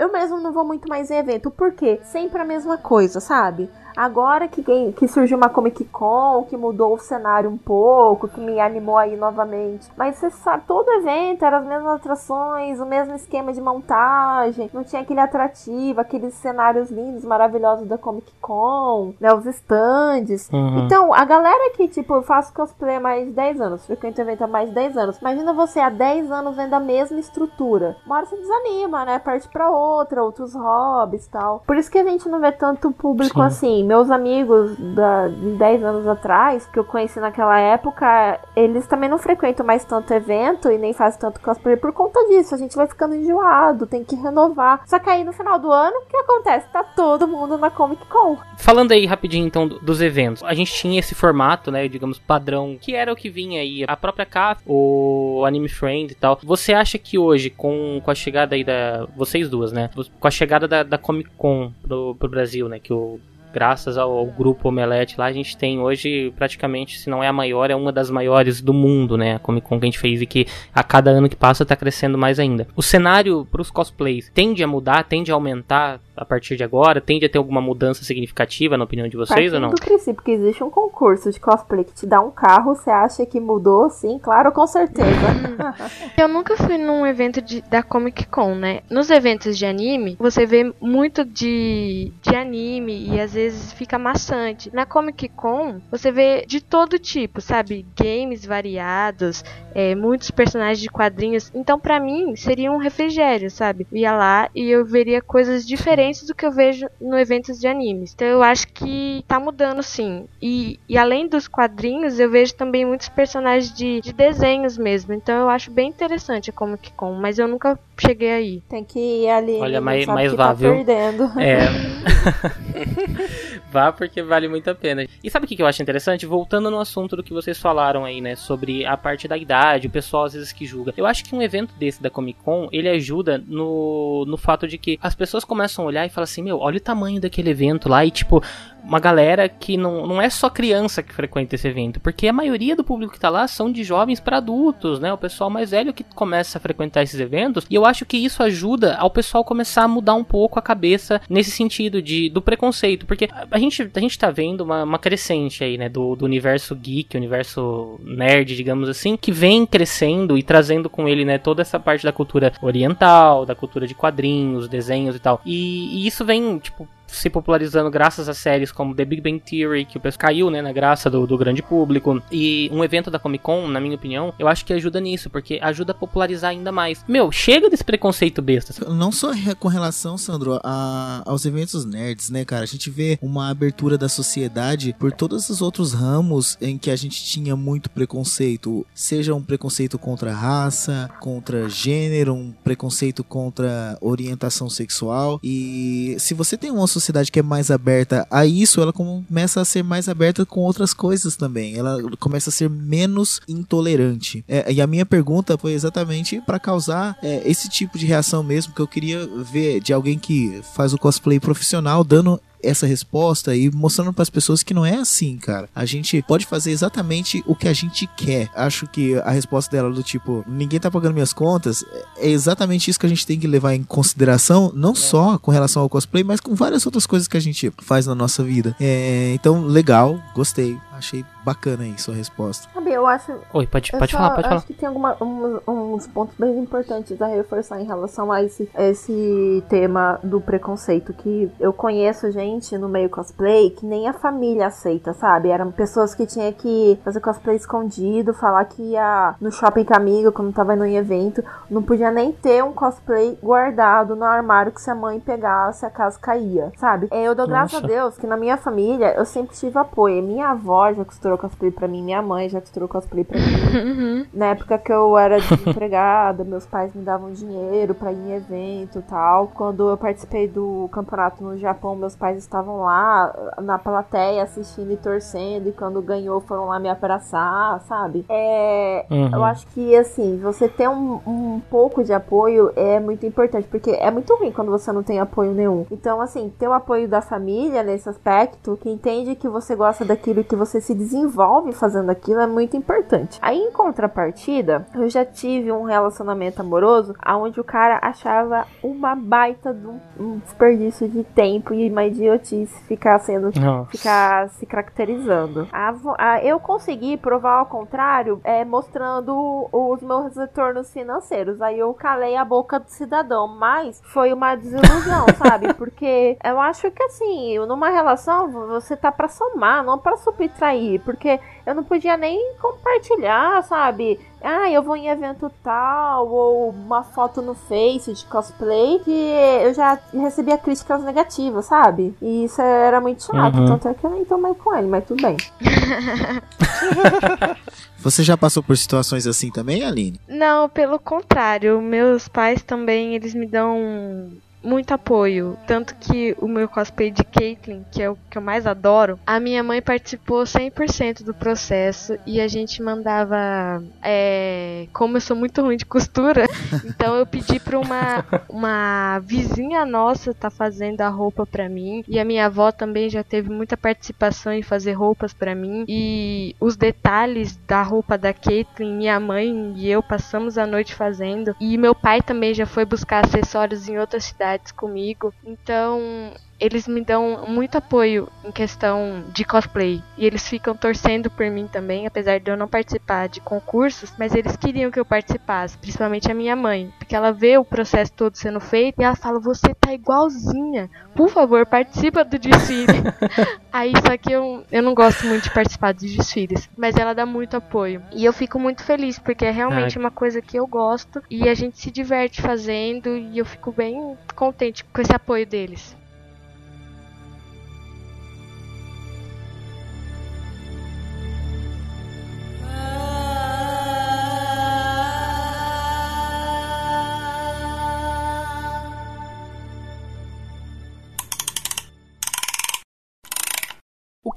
Eu mesmo não vou muito mais em evento. Por quê? Sempre a mesma coisa, sabe? Agora que, que surgiu uma Comic Con, que mudou o cenário um pouco, que me animou aí novamente. Mas você sabe, todo evento era as mesmas atrações, o mesmo esquema de montagem, não tinha aquele atrativo, aqueles cenários lindos, maravilhosos da Comic Con, né? Os stands. Uhum. Então, a galera que, tipo, eu faço cosplay há mais de 10 anos, frequento evento há mais de 10 anos. Imagina você há 10 anos vendo a mesma estrutura. Uma hora você desanima, né? Parte pra outra, outros hobbies e tal. Por isso que a gente não vê tanto público Sim. assim. Meus amigos da, de 10 anos atrás, que eu conheci naquela época, eles também não frequentam mais tanto evento e nem fazem tanto cosplay por conta disso. A gente vai ficando enjoado, tem que renovar. Só que aí no final do ano, o que acontece? Tá todo mundo na Comic Con. Falando aí rapidinho então do- dos eventos, a gente tinha esse formato, né, digamos padrão, que era o que vinha aí, a própria CAF, o Anime Friend e tal. Você acha que hoje, com, com a chegada aí da. Vocês duas, né? Com a chegada da, da Comic Con pro, pro Brasil, né? Que o. Graças ao, ao grupo Omelete lá, a gente tem hoje praticamente, se não é a maior, é uma das maiores do mundo, né? A Comic Con que a gente fez e que a cada ano que passa tá crescendo mais ainda. O cenário pros cosplays tende a mudar, tende a aumentar a partir de agora? Tende a ter alguma mudança significativa, na opinião de vocês ou Partindo não? do princípio que existe um concurso de cosplay que te dá um carro, você acha que mudou? Sim, claro, com certeza. Eu nunca fui num evento de- da Comic Con, né? Nos eventos de anime, você vê muito de, de anime e às vezes fica maçante. Na Comic Con, você vê de todo tipo, sabe? Games variados, é, muitos personagens de quadrinhos. Então, pra mim, seria um refrigério, sabe? Eu ia lá e eu veria coisas diferentes do que eu vejo no eventos de animes. Então, eu acho que tá mudando, sim. E, e além dos quadrinhos, eu vejo também muitos personagens de, de desenhos mesmo. Então, eu acho bem interessante a Comic Con, mas eu nunca cheguei aí. Tem que ir ali. Olha, mais que vá, tá viu? perdendo. É. Vá porque vale muito a pena. E sabe o que que eu acho interessante? Voltando no assunto do que vocês falaram aí, né? Sobre a parte da idade, o pessoal às vezes que julga. Eu acho que um evento desse da Comic Con, ele ajuda no, no fato de que as pessoas começam a olhar e falam assim, meu, olha o tamanho daquele evento lá e tipo, uma galera que não, não é só criança que frequenta esse evento, porque a maioria do público que tá lá são de jovens para adultos, né? O pessoal mais velho que começa a frequentar esses eventos, e eu acho que isso ajuda ao pessoal começar a mudar um pouco a cabeça nesse sentido de do preconceito, porque a- gente, a gente tá vendo uma, uma crescente aí, né, do, do universo geek, universo nerd, digamos assim, que vem crescendo e trazendo com ele, né, toda essa parte da cultura oriental, da cultura de quadrinhos, desenhos e tal. E, e isso vem, tipo, se popularizando graças a séries como The Big Bang Theory, que o pessoal caiu, né, na graça do, do grande público. E um evento da Comic Con, na minha opinião, eu acho que ajuda nisso, porque ajuda a popularizar ainda mais. Meu, chega desse preconceito besta. Não só com relação, Sandro, a- aos eventos nerds, né, cara? A gente vê uma abertura da sociedade por todos os outros ramos em que a gente tinha muito preconceito. Seja um preconceito contra raça, contra gênero, um preconceito contra orientação sexual. E se você tem uma sociedade que é mais aberta a isso, ela começa a ser mais aberta com outras coisas também. Ela começa a ser menos intolerante. É, e a minha pergunta foi exatamente para causar é, esse tipo de reação mesmo que eu queria ver de alguém que faz o cosplay profissional dando essa resposta e mostrando para as pessoas que não é assim, cara. A gente pode fazer exatamente o que a gente quer. Acho que a resposta dela do tipo, ninguém tá pagando minhas contas, é exatamente isso que a gente tem que levar em consideração, não só com relação ao cosplay, mas com várias outras coisas que a gente faz na nossa vida. É, então, legal, gostei. Achei bacana aí sua resposta. Sabe, eu acho. Oi, pode, pode só falar, pode acho falar. que tem alguma, uns, uns pontos bem importantes a reforçar em relação a esse, esse tema do preconceito. Que eu conheço gente no meio cosplay que nem a família aceita, sabe? Eram pessoas que tinha que fazer cosplay escondido, falar que ia no shopping com amigo quando tava indo em evento. Não podia nem ter um cosplay guardado no armário que se a mãe pegasse, a casa caía, sabe? É, Eu dou graças a Nossa. Deus que na minha família eu sempre tive apoio. Minha avó já costurou cosplay pra mim, minha mãe já costurou cosplay pra mim. Uhum. Na época que eu era desempregada, meus pais me davam dinheiro pra ir em evento e tal. Quando eu participei do campeonato no Japão, meus pais estavam lá na plateia assistindo e torcendo. E quando ganhou, foram lá me abraçar, sabe? É. Uhum. Eu acho que, assim, você ter um, um pouco de apoio é muito importante, porque é muito ruim quando você não tem apoio nenhum. Então, assim, ter o apoio da família nesse aspecto, que entende que você gosta daquilo que você você se desenvolve fazendo aquilo é muito importante. Aí, em contrapartida, eu já tive um relacionamento amoroso onde o cara achava uma baita de um, desperdício de tempo e uma idiotice ficar sendo. Nossa. ficar se caracterizando. A a- eu consegui provar ao contrário é, mostrando os meus retornos financeiros. Aí eu calei a boca do cidadão, mas foi uma desilusão, sabe? Porque eu acho que assim, numa relação você tá pra somar, não pra subtrair, porque eu não podia nem compartilhar, sabe? Ah, eu vou em evento tal, ou uma foto no Face de cosplay, que eu já recebia críticas negativas, sabe? E isso era muito chato, Uhum. tanto é que eu nem tomei com ele, mas tudo bem. Você já passou por situações assim também, Aline? Não, pelo contrário, meus pais também, eles me dão muito apoio. Tanto que o meu cosplay de Caitlyn, que é o que eu mais adoro, a minha mãe participou 100% do processo e a gente mandava. é, como eu sou muito ruim de costura, então eu pedi pra uma, uma vizinha nossa tá fazendo a roupa pra mim. E a minha avó também já teve muita participação em fazer roupas pra mim. E os detalhes da roupa da Caitlyn, minha mãe e eu passamos a noite fazendo. E meu pai também já foi buscar acessórios em outras cidades comigo. Então, eles me dão muito apoio em questão de cosplay. E eles ficam torcendo por mim também, apesar de eu não participar de concursos, mas eles queriam que eu participasse, principalmente a minha mãe, porque ela vê o processo todo sendo feito e ela fala: "Você tá igualzinha. Por favor, participa do desfile". Aí só que eu, eu não gosto muito de participar dos desfiles, mas ela dá muito apoio. E eu fico muito feliz porque é realmente uma coisa que eu gosto e a gente se diverte fazendo e eu fico bem contente com esse apoio deles.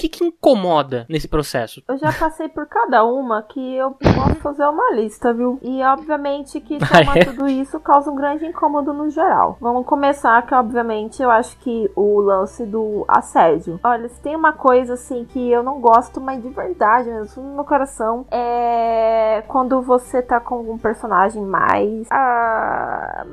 Que que incomoda nesse processo? Eu já passei por cada uma que eu posso fazer uma lista, viu? E obviamente que Ah, tomar é? tudo isso causa um grande incômodo no geral. Vamos começar que, obviamente, eu acho que o lance do assédio. Olha, se tem uma coisa assim que eu não gosto, mas de verdade, mesmo no meu coração, é quando você tá com um personagem mais. ah,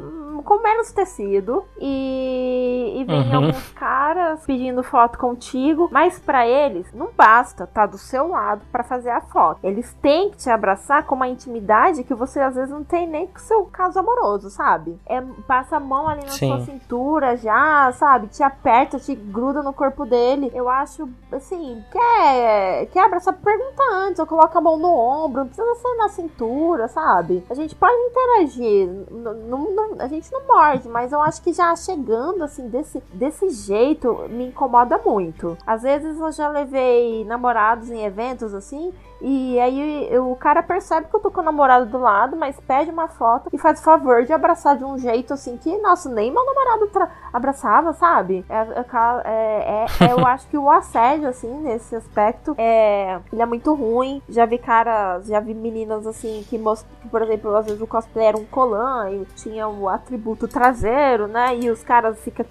com menos tecido e, e vem Uhum. alguns caras pedindo foto contigo, mas pra eles não basta tá do seu lado pra fazer a foto. Eles têm que te abraçar com uma intimidade que você às vezes não tem nem com o seu caso amoroso, sabe? É, passa a mão ali na Sim. sua cintura já, sabe? Te aperta, te gruda no corpo dele. Eu acho, assim, quer, quer abraçar, pergunta antes, ou coloca a mão no ombro, não precisa ser na cintura, sabe? A gente pode interagir, n- n- n- a gente não morde, mas eu acho que já chegando assim desse, desse jeito me incomoda muito. Às vezes eu já levei namorados em eventos assim, e aí o cara percebe que eu tô com o namorado do lado, mas pede uma foto e faz favor de abraçar de um jeito assim que, nossa, nem meu namorado abraçava, sabe? É, é é- é- eu acho que o assédio, assim, nesse aspecto, é, ele é muito ruim. Já vi caras, já vi meninas assim que, que, por exemplo, às vezes o cosplay era um colã e tinha o atributo traseiro, né? E os caras ficam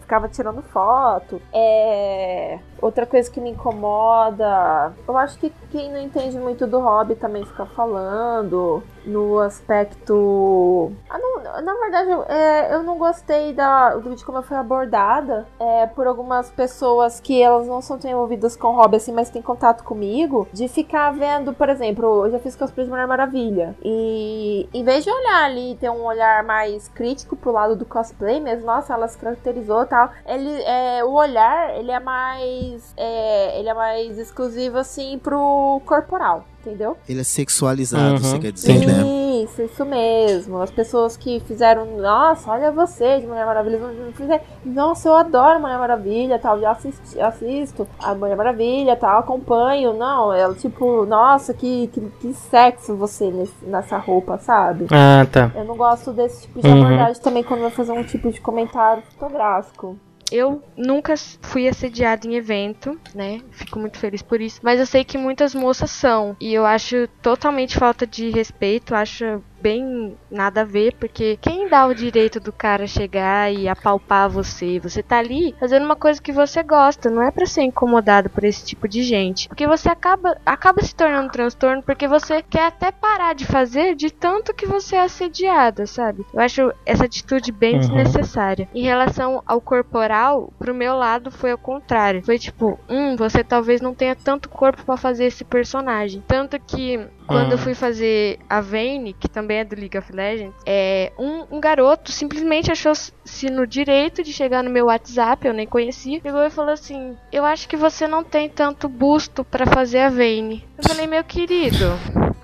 ficava tirando foto. É... Outra coisa que me incomoda. Eu acho que quem não entende muito do hobby também fica falando. No aspecto. Ah, não, na verdade, eu, é, eu não gostei da, de como eu fui abordada é, por algumas pessoas que elas não são tão envolvidas com hobby assim, mas têm contato comigo. De ficar vendo, por exemplo, eu já fiz cosplay de Mulher Maravilha. E em vez de olhar ali ter um olhar mais crítico pro lado do cosplay mesmo, nossa, ela se caracterizou e tal. Ele, é, o olhar, ele é mais. É, ele é mais exclusivo assim pro corporal. Entendeu? Ele é sexualizado, Uhum. você quer dizer, né? Isso, isso mesmo. As pessoas que fizeram, nossa, olha você de Mulher Maravilha. fizeram, Nossa, eu adoro Mulher Maravilha, tal. Já assisti, assisto a Mulher Maravilha, tal, acompanho. Não, ela tipo, nossa, que, que, que sexo você nesse- nessa roupa, sabe? Ah, tá. Eu não gosto desse tipo de Uhum. abordagem também quando vai fazer um tipo de comentário fotográfico. Eu nunca fui assediada em evento, né? Fico muito feliz por isso. Mas eu sei que muitas moças são. E eu acho totalmente falta de respeito. Acho bem nada a ver, porque quem dá o direito do cara chegar e apalpar você? Você tá ali fazendo uma coisa que você gosta, não é para ser incomodado por esse tipo de gente. Porque você acaba, acaba se tornando um transtorno porque você quer até parar de fazer de tanto que você é assediada, sabe? Eu acho essa atitude bem uhum. desnecessária. Em relação ao corporal, pro meu lado foi ao contrário. Foi tipo, hum, você talvez não tenha tanto corpo para fazer esse personagem. Tanto que quando eu hum. fui fazer a Vayne, que também é do League of Legends, é, um, um garoto simplesmente achou-se no direito de chegar no meu WhatsApp, eu nem conhecia, pegou e falou assim: Eu acho que você não tem tanto busto para fazer a Vayne. Eu falei, meu querido,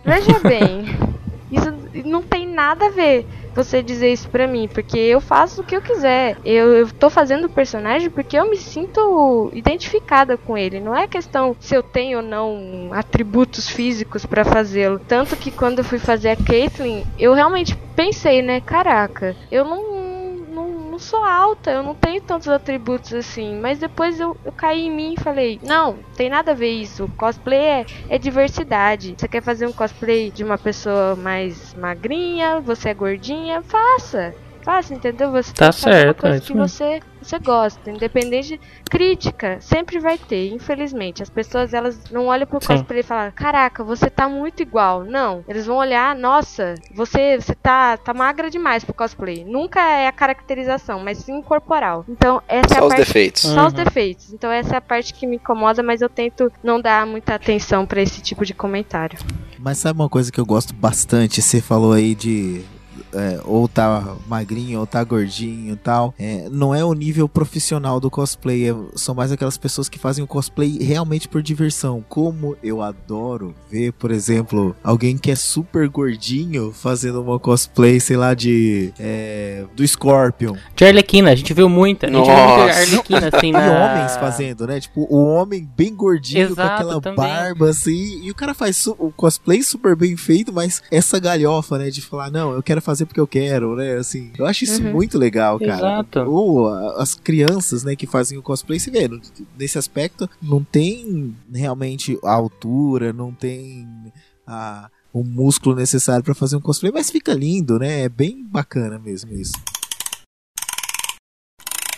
veja bem, isso não tem nada a ver você dizer isso pra mim, porque eu faço o que eu quiser. Eu, eu tô fazendo o personagem porque eu me sinto identificada com ele. Não é questão se eu tenho ou não atributos físicos para fazê-lo. Tanto que quando eu fui fazer a Caitlyn, eu realmente pensei, né? Caraca, eu não sou alta, eu não tenho tantos atributos assim. Mas depois eu, eu caí em mim e falei: Não, tem nada a ver isso. Cosplay é, é diversidade. Você quer fazer um cosplay de uma pessoa mais magrinha, você é gordinha? Faça fácil, entendeu? Você tá certo, uma coisa é que você, você gosta, independente de crítica, sempre vai ter, infelizmente. As pessoas elas não olham pro cosplay e falam: "Caraca, você tá muito igual". Não, eles vão olhar: "Nossa, você você tá tá magra demais pro cosplay". Nunca é a caracterização, mas sim corporal. Então, essa só é a os parte defeitos. Só uhum. os defeitos. Então, essa é a parte que me incomoda, mas eu tento não dar muita atenção para esse tipo de comentário. Mas sabe uma coisa que eu gosto bastante? Você falou aí de é, ou tá magrinho ou tá gordinho e tal. É, não é o nível profissional do cosplay, é, são mais aquelas pessoas que fazem o cosplay realmente por diversão. Como eu adoro ver, por exemplo, alguém que é super gordinho fazendo uma cosplay, sei lá, de. É, do Scorpion. De Arlequina, a gente viu muita. A gente Nossa. viu muita Arlequina assim na... E homens fazendo, né? Tipo, o homem bem gordinho Exato, com aquela também. barba assim. E o cara faz o cosplay super bem feito, mas essa galhofa, né? De falar, não, eu quero fazer fazer porque eu quero, né? Assim, eu acho isso uhum. muito legal, cara. Exato. Ou as crianças, né, que fazem o cosplay, se vê, nesse aspecto, não tem realmente a altura, não tem a o músculo necessário para fazer um cosplay, mas fica lindo, né? É bem bacana mesmo isso.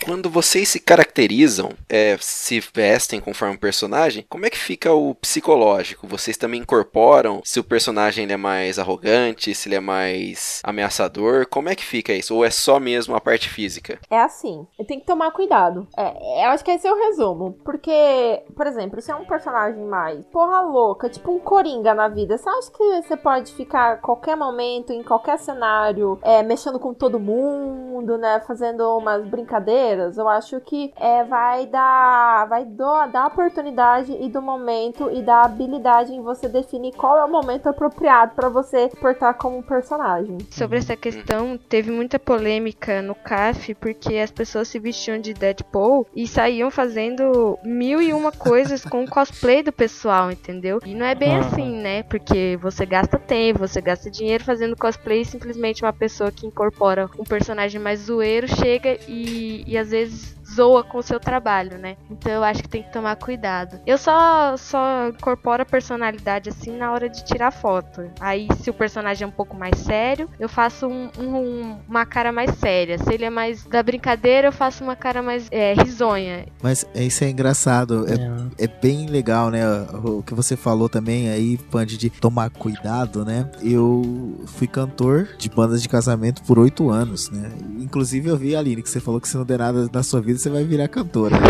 Quando vocês se caracterizam, é, se vestem conforme um personagem, como é que fica o psicológico? Vocês também incorporam se o personagem é mais arrogante, se ele é mais ameaçador? Como é que fica isso? Ou é só mesmo a parte física? É assim, tem que tomar cuidado. É, eu acho que esse é o resumo. Porque, por exemplo, se é um personagem mais porra louca, tipo um coringa na vida, você acha que você pode ficar a qualquer momento, em qualquer cenário, é, mexendo com todo mundo, né? Fazendo umas brincadeiras? Eu acho que é, vai dar vai do, dar oportunidade e do momento e da habilidade em você definir qual é o momento apropriado para você portar como personagem. Sobre essa questão, teve muita polêmica no CAF porque as pessoas se vestiam de Deadpool e saíam fazendo mil e uma coisas com o cosplay do pessoal, entendeu? E não é bem assim, né? Porque você gasta tempo, você gasta dinheiro fazendo cosplay e simplesmente uma pessoa que incorpora um personagem mais zoeiro chega e, e às vezes zoa com o seu trabalho, né? Então eu acho que tem que tomar cuidado. Eu só só incorporo a personalidade assim na hora de tirar foto. Aí se o personagem é um pouco mais sério, eu faço um, um, uma cara mais séria. Se ele é mais da brincadeira, eu faço uma cara mais é, risonha. Mas isso é engraçado, é, é. é bem legal, né? O que você falou também aí, Pande, de tomar cuidado, né? Eu fui cantor de bandas de casamento por oito anos, né? Inclusive eu vi, Aline, que você falou que se não der nada na sua vida, você vai virar cantora.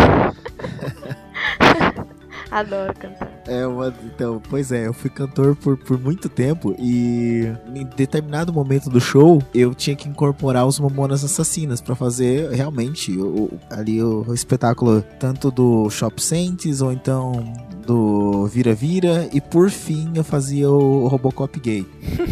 Adoro cantar. É uma, então, pois é, eu fui cantor por, por muito tempo e em determinado momento do show eu tinha que incorporar os Mamonas Assassinas para fazer realmente o, ali o, o, espetáculo tanto do Shop Saints ou então do Vira-Vira e por fim eu fazia o Robocop gay.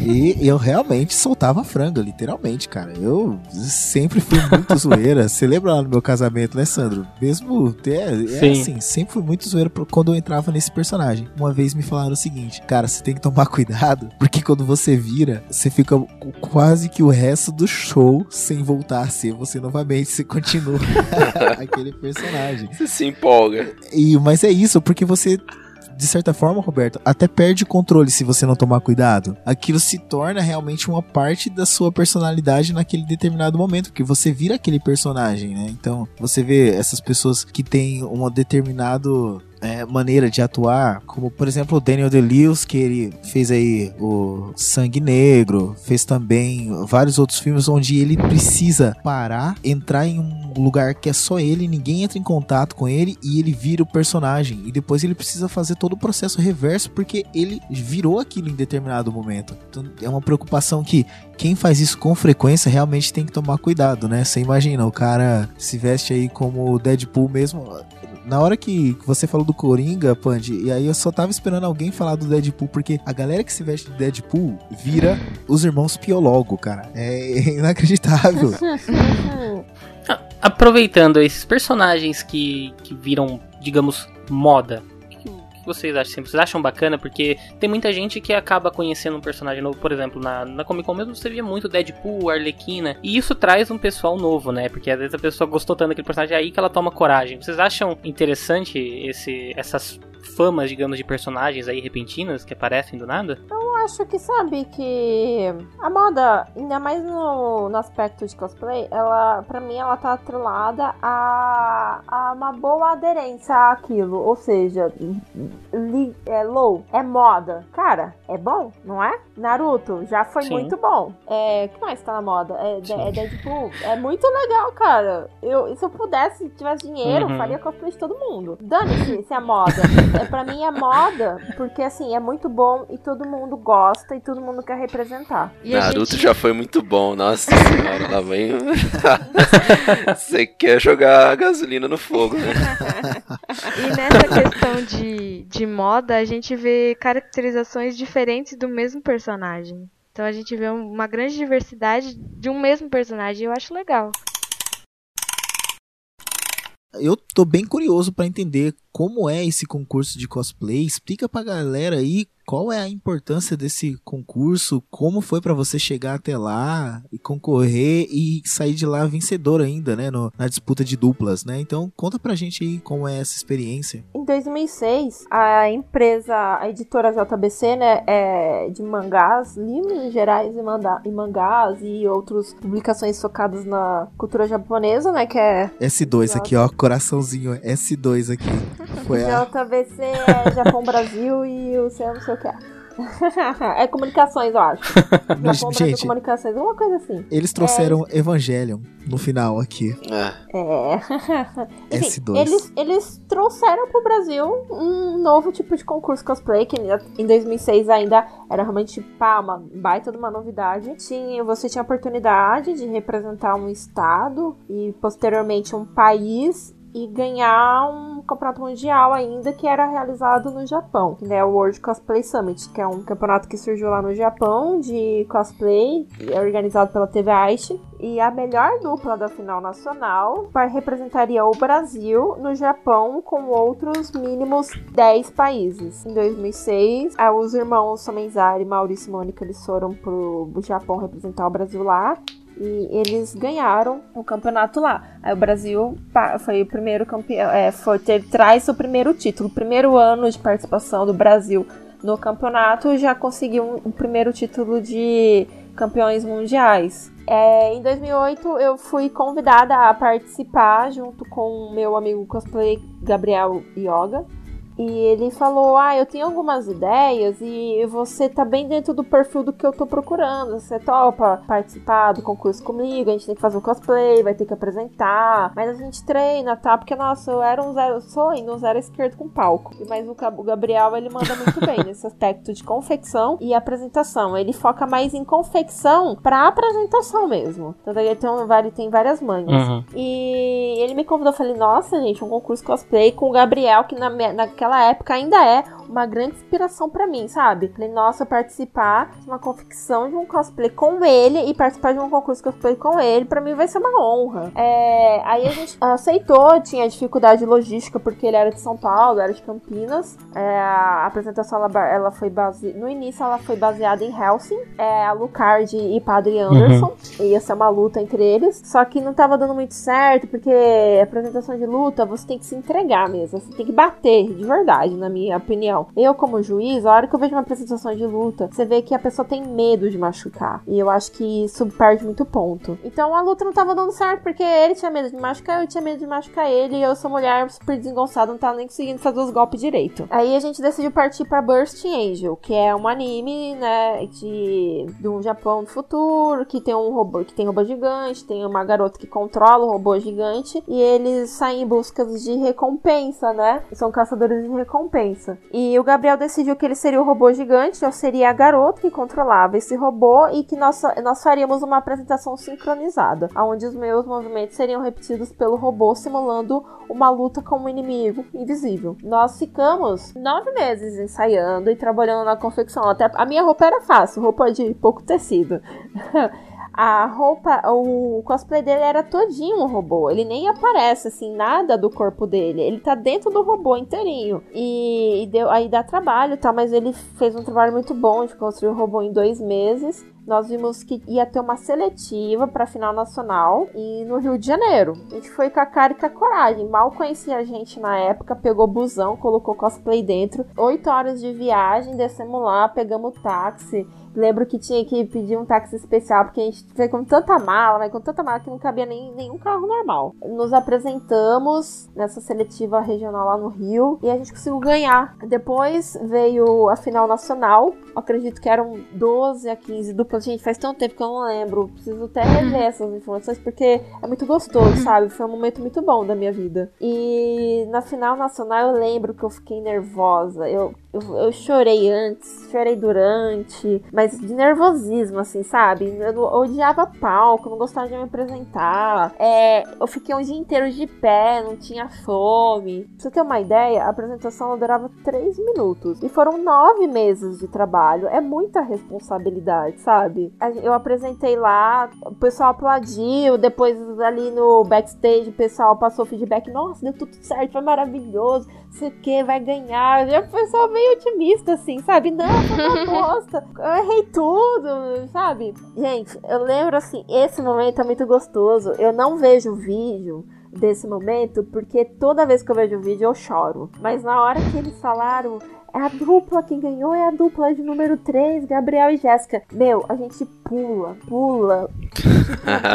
e eu realmente soltava franga, literalmente, cara. Eu sempre fui muito zoeira. Você lembra lá no meu casamento, né, Sandro? Mesmo, é, é assim, sempre fui muito zoeira quando eu entrava nesse personagem. Uma vez me falaram o seguinte, cara, você tem que tomar cuidado, porque quando você vira, você fica quase que o resto do show sem voltar a ser você novamente, você continua aquele personagem. Você se empolga. E, mas é isso, porque você de certa forma, Roberto, até perde controle se você não tomar cuidado. Aquilo se torna realmente uma parte da sua personalidade naquele determinado momento, porque você vira aquele personagem, né? Então, você vê essas pessoas que têm um determinado é, maneira de atuar, como por exemplo o Daniel DeLewis, que ele fez aí o Sangue Negro, fez também vários outros filmes onde ele precisa parar, entrar em um lugar que é só ele, ninguém entra em contato com ele e ele vira o personagem. E depois ele precisa fazer todo o processo reverso porque ele virou aquilo em determinado momento. Então é uma preocupação que quem faz isso com frequência realmente tem que tomar cuidado, né? Você imagina, o cara se veste aí como o Deadpool mesmo na hora que você falou do Coringa, Pandy, e aí eu só tava esperando alguém falar do Deadpool, porque a galera que se veste de Deadpool vira os irmãos Piologo, cara. É inacreditável. Aproveitando esses personagens que, que viram, digamos, moda, que vocês acham? Vocês acham bacana? Porque tem muita gente que acaba conhecendo um personagem novo, por exemplo, na, na Comic Con mesmo você via muito Deadpool, Arlequina, e isso traz um pessoal novo, né? Porque às vezes a pessoa gostou tanto daquele personagem, é aí que ela toma coragem. Vocês acham interessante esse, essas famas, digamos, de personagens aí repentinas que aparecem do nada? Eu acho que, sabe, que a moda, ainda mais no, no aspecto de cosplay, ela, pra mim, ela tá atrelada a, a uma boa aderência àquilo. Ou seja, li, é low, é moda. Cara, é bom, não é? Naruto já foi Sim. muito bom. É, que mais tá na moda? É, é Deadpool. É muito legal, cara. Eu, se eu pudesse, se tivesse dinheiro, uhum. faria cosplay de todo mundo. Dane-se se é moda. é, pra mim é moda, porque assim, é muito bom e todo mundo gosta e todo mundo quer representar. E Naruto gente... já foi muito bom, nossa senhora, lá vem. Você quer jogar gasolina no fogo, né? e nessa questão de, de moda, a gente vê caracterizações diferentes do mesmo personagem. Então a gente vê uma grande diversidade de um mesmo personagem e eu acho legal. Eu tô bem curioso para entender como é esse concurso de cosplay. Explica pra galera aí qual é a importância desse concurso, como foi para você chegar até lá e concorrer e sair de lá vencedor ainda, né, no, na disputa de duplas, né? Então conta pra gente aí como é essa experiência. Em 2006, a empresa, a editora JBC, né, é de mangás, livros gerais e, manda, e mangás e outras publicações focadas na cultura japonesa, né, que é S2 J... aqui, ó, coraçãozinho, S2 aqui. Foi a... JBC é Japão Brasil e o seu não sei o que é. é comunicações, eu acho. Mas, gente, comunicações, uma coisa assim. Eles trouxeram é... Evangelion no final aqui. É. é. Enfim, S2. Eles, eles trouxeram pro Brasil um novo tipo de concurso cosplay, que em 2006 ainda era realmente pá, uma baita de uma novidade. Tinha, você tinha a oportunidade de representar um estado e posteriormente um país e ganhar um campeonato mundial ainda que era realizado no Japão, né? O World Cosplay Summit, que é um campeonato que surgiu lá no Japão de cosplay, é organizado pela TV. E a melhor dupla da final nacional representaria o Brasil no Japão com outros mínimos 10 países. Em 2006, os irmãos Somenzari e Maurício e Mônica eles foram pro Japão representar o Brasil lá. E eles ganharam o campeonato lá. Aí o Brasil foi o primeiro campeão, é, foi, teve, traz o primeiro título. O primeiro ano de participação do Brasil no campeonato já conseguiu o um, um primeiro título de campeões mundiais. É, em 2008 eu fui convidada a participar junto com meu amigo cosplay Gabriel Yoga e ele falou: Ah, eu tenho algumas ideias e você tá bem dentro do perfil do que eu tô procurando. Você topa participar do concurso comigo? A gente tem que fazer um cosplay, vai ter que apresentar. Mas a gente treina, tá? Porque, nossa, eu era um zero, sou ainda um zero esquerdo com palco. Mas o, Gabriel, ele manda muito bem nesse aspecto de confecção e apresentação. Ele foca mais em confecção pra apresentação mesmo. Então, ele tem, ele tem várias manhas. Uhum. E ele me convidou, eu falei: Nossa, gente, um concurso cosplay com o Gabriel, que na, naquela naquela época ainda é uma grande inspiração para mim, sabe? Falei, nossa, participar de uma confecção de um cosplay com ele e participar de um concurso cosplay com ele, para mim vai ser uma honra. É, aí a gente aceitou, tinha dificuldade logística porque ele era de São Paulo, era de Campinas. É, a apresentação ela, ela foi base... no início ela foi baseada em Helsing, é, Alucard e Padre Anderson. Uhum. Ia ser uma luta entre eles, só que não tava dando muito certo porque apresentação de luta você tem que se entregar mesmo, você tem que bater de verdade, na minha opinião. Eu, como juiz, a hora que eu vejo uma apresentação de luta, você vê que a pessoa tem medo de machucar. E eu acho que isso perde muito ponto. Então a luta não tava dando certo, porque ele tinha medo de machucar, eu tinha medo de machucar ele, e eu sou mulher super desengonçada, não tava nem conseguindo fazer os golpes direito. Aí a gente decidiu partir pra Burst Angel, que é um anime, né, de do Japão do futuro, que tem um robô, que tem robô gigante, tem uma garota que controla o robô gigante, e eles saem em busca de recompensa, né? São caçadores recompensa. E o Gabriel decidiu que ele seria o robô gigante, eu seria a garota que controlava esse robô e que nós, nós faríamos uma apresentação sincronizada, onde os meus movimentos seriam repetidos pelo robô, simulando uma luta com um inimigo invisível. Nós ficamos nove meses ensaiando e trabalhando na confecção. Até a minha roupa era fácil, roupa de pouco tecido. a roupa, o cosplay dele era todinho um robô. Ele nem aparece assim, nada do corpo dele. Ele tá dentro do robô inteirinho. E, e deu, aí dá trabalho, tá? Mas ele fez um trabalho muito bom de construir o robô em dois meses nós vimos que ia ter uma seletiva para final nacional e no Rio de Janeiro. A gente foi com a cara e com a coragem. Mal conhecia a gente na época, pegou busão, colocou cosplay dentro. Oito horas de viagem, descemos lá, pegamos táxi. Lembro que tinha que pedir um táxi especial, porque a gente foi com tanta mala, mas com tanta mala que não cabia nem nenhum carro normal. Nos apresentamos nessa seletiva regional lá no Rio e a gente conseguiu ganhar. Depois veio a final nacional. Acredito que eram 12 a 15 duplas. Gente, faz tanto tempo que eu não lembro. Preciso até rever essas informações porque é muito gostoso, sabe? Foi um momento muito bom da minha vida. E na final nacional eu lembro que eu fiquei nervosa. Eu, eu, eu chorei antes, chorei durante, mas de nervosismo, assim, sabe? Eu odiava palco, não gostava de me apresentar. É, eu fiquei um dia inteiro de pé, não tinha fome. Pra você ter uma ideia, a apresentação durava três minutos. E foram nove meses de trabalho. É muita responsabilidade, sabe? Eu apresentei lá, o pessoal aplaudiu, depois ali no backstage o pessoal passou feedback. Nossa, deu tudo certo, foi maravilhoso sei o que, vai ganhar. Já foi só meio otimista, assim, sabe? Não, foi uma bosta. Eu errei tudo, sabe? Gente, eu lembro assim, esse momento é muito gostoso. Eu não vejo vídeo desse momento porque toda vez que eu vejo o vídeo eu choro. Mas na hora que eles falaram é a dupla, quem ganhou é a dupla de número 3, Gabriel e Jéssica. Meu, a gente pula, pula.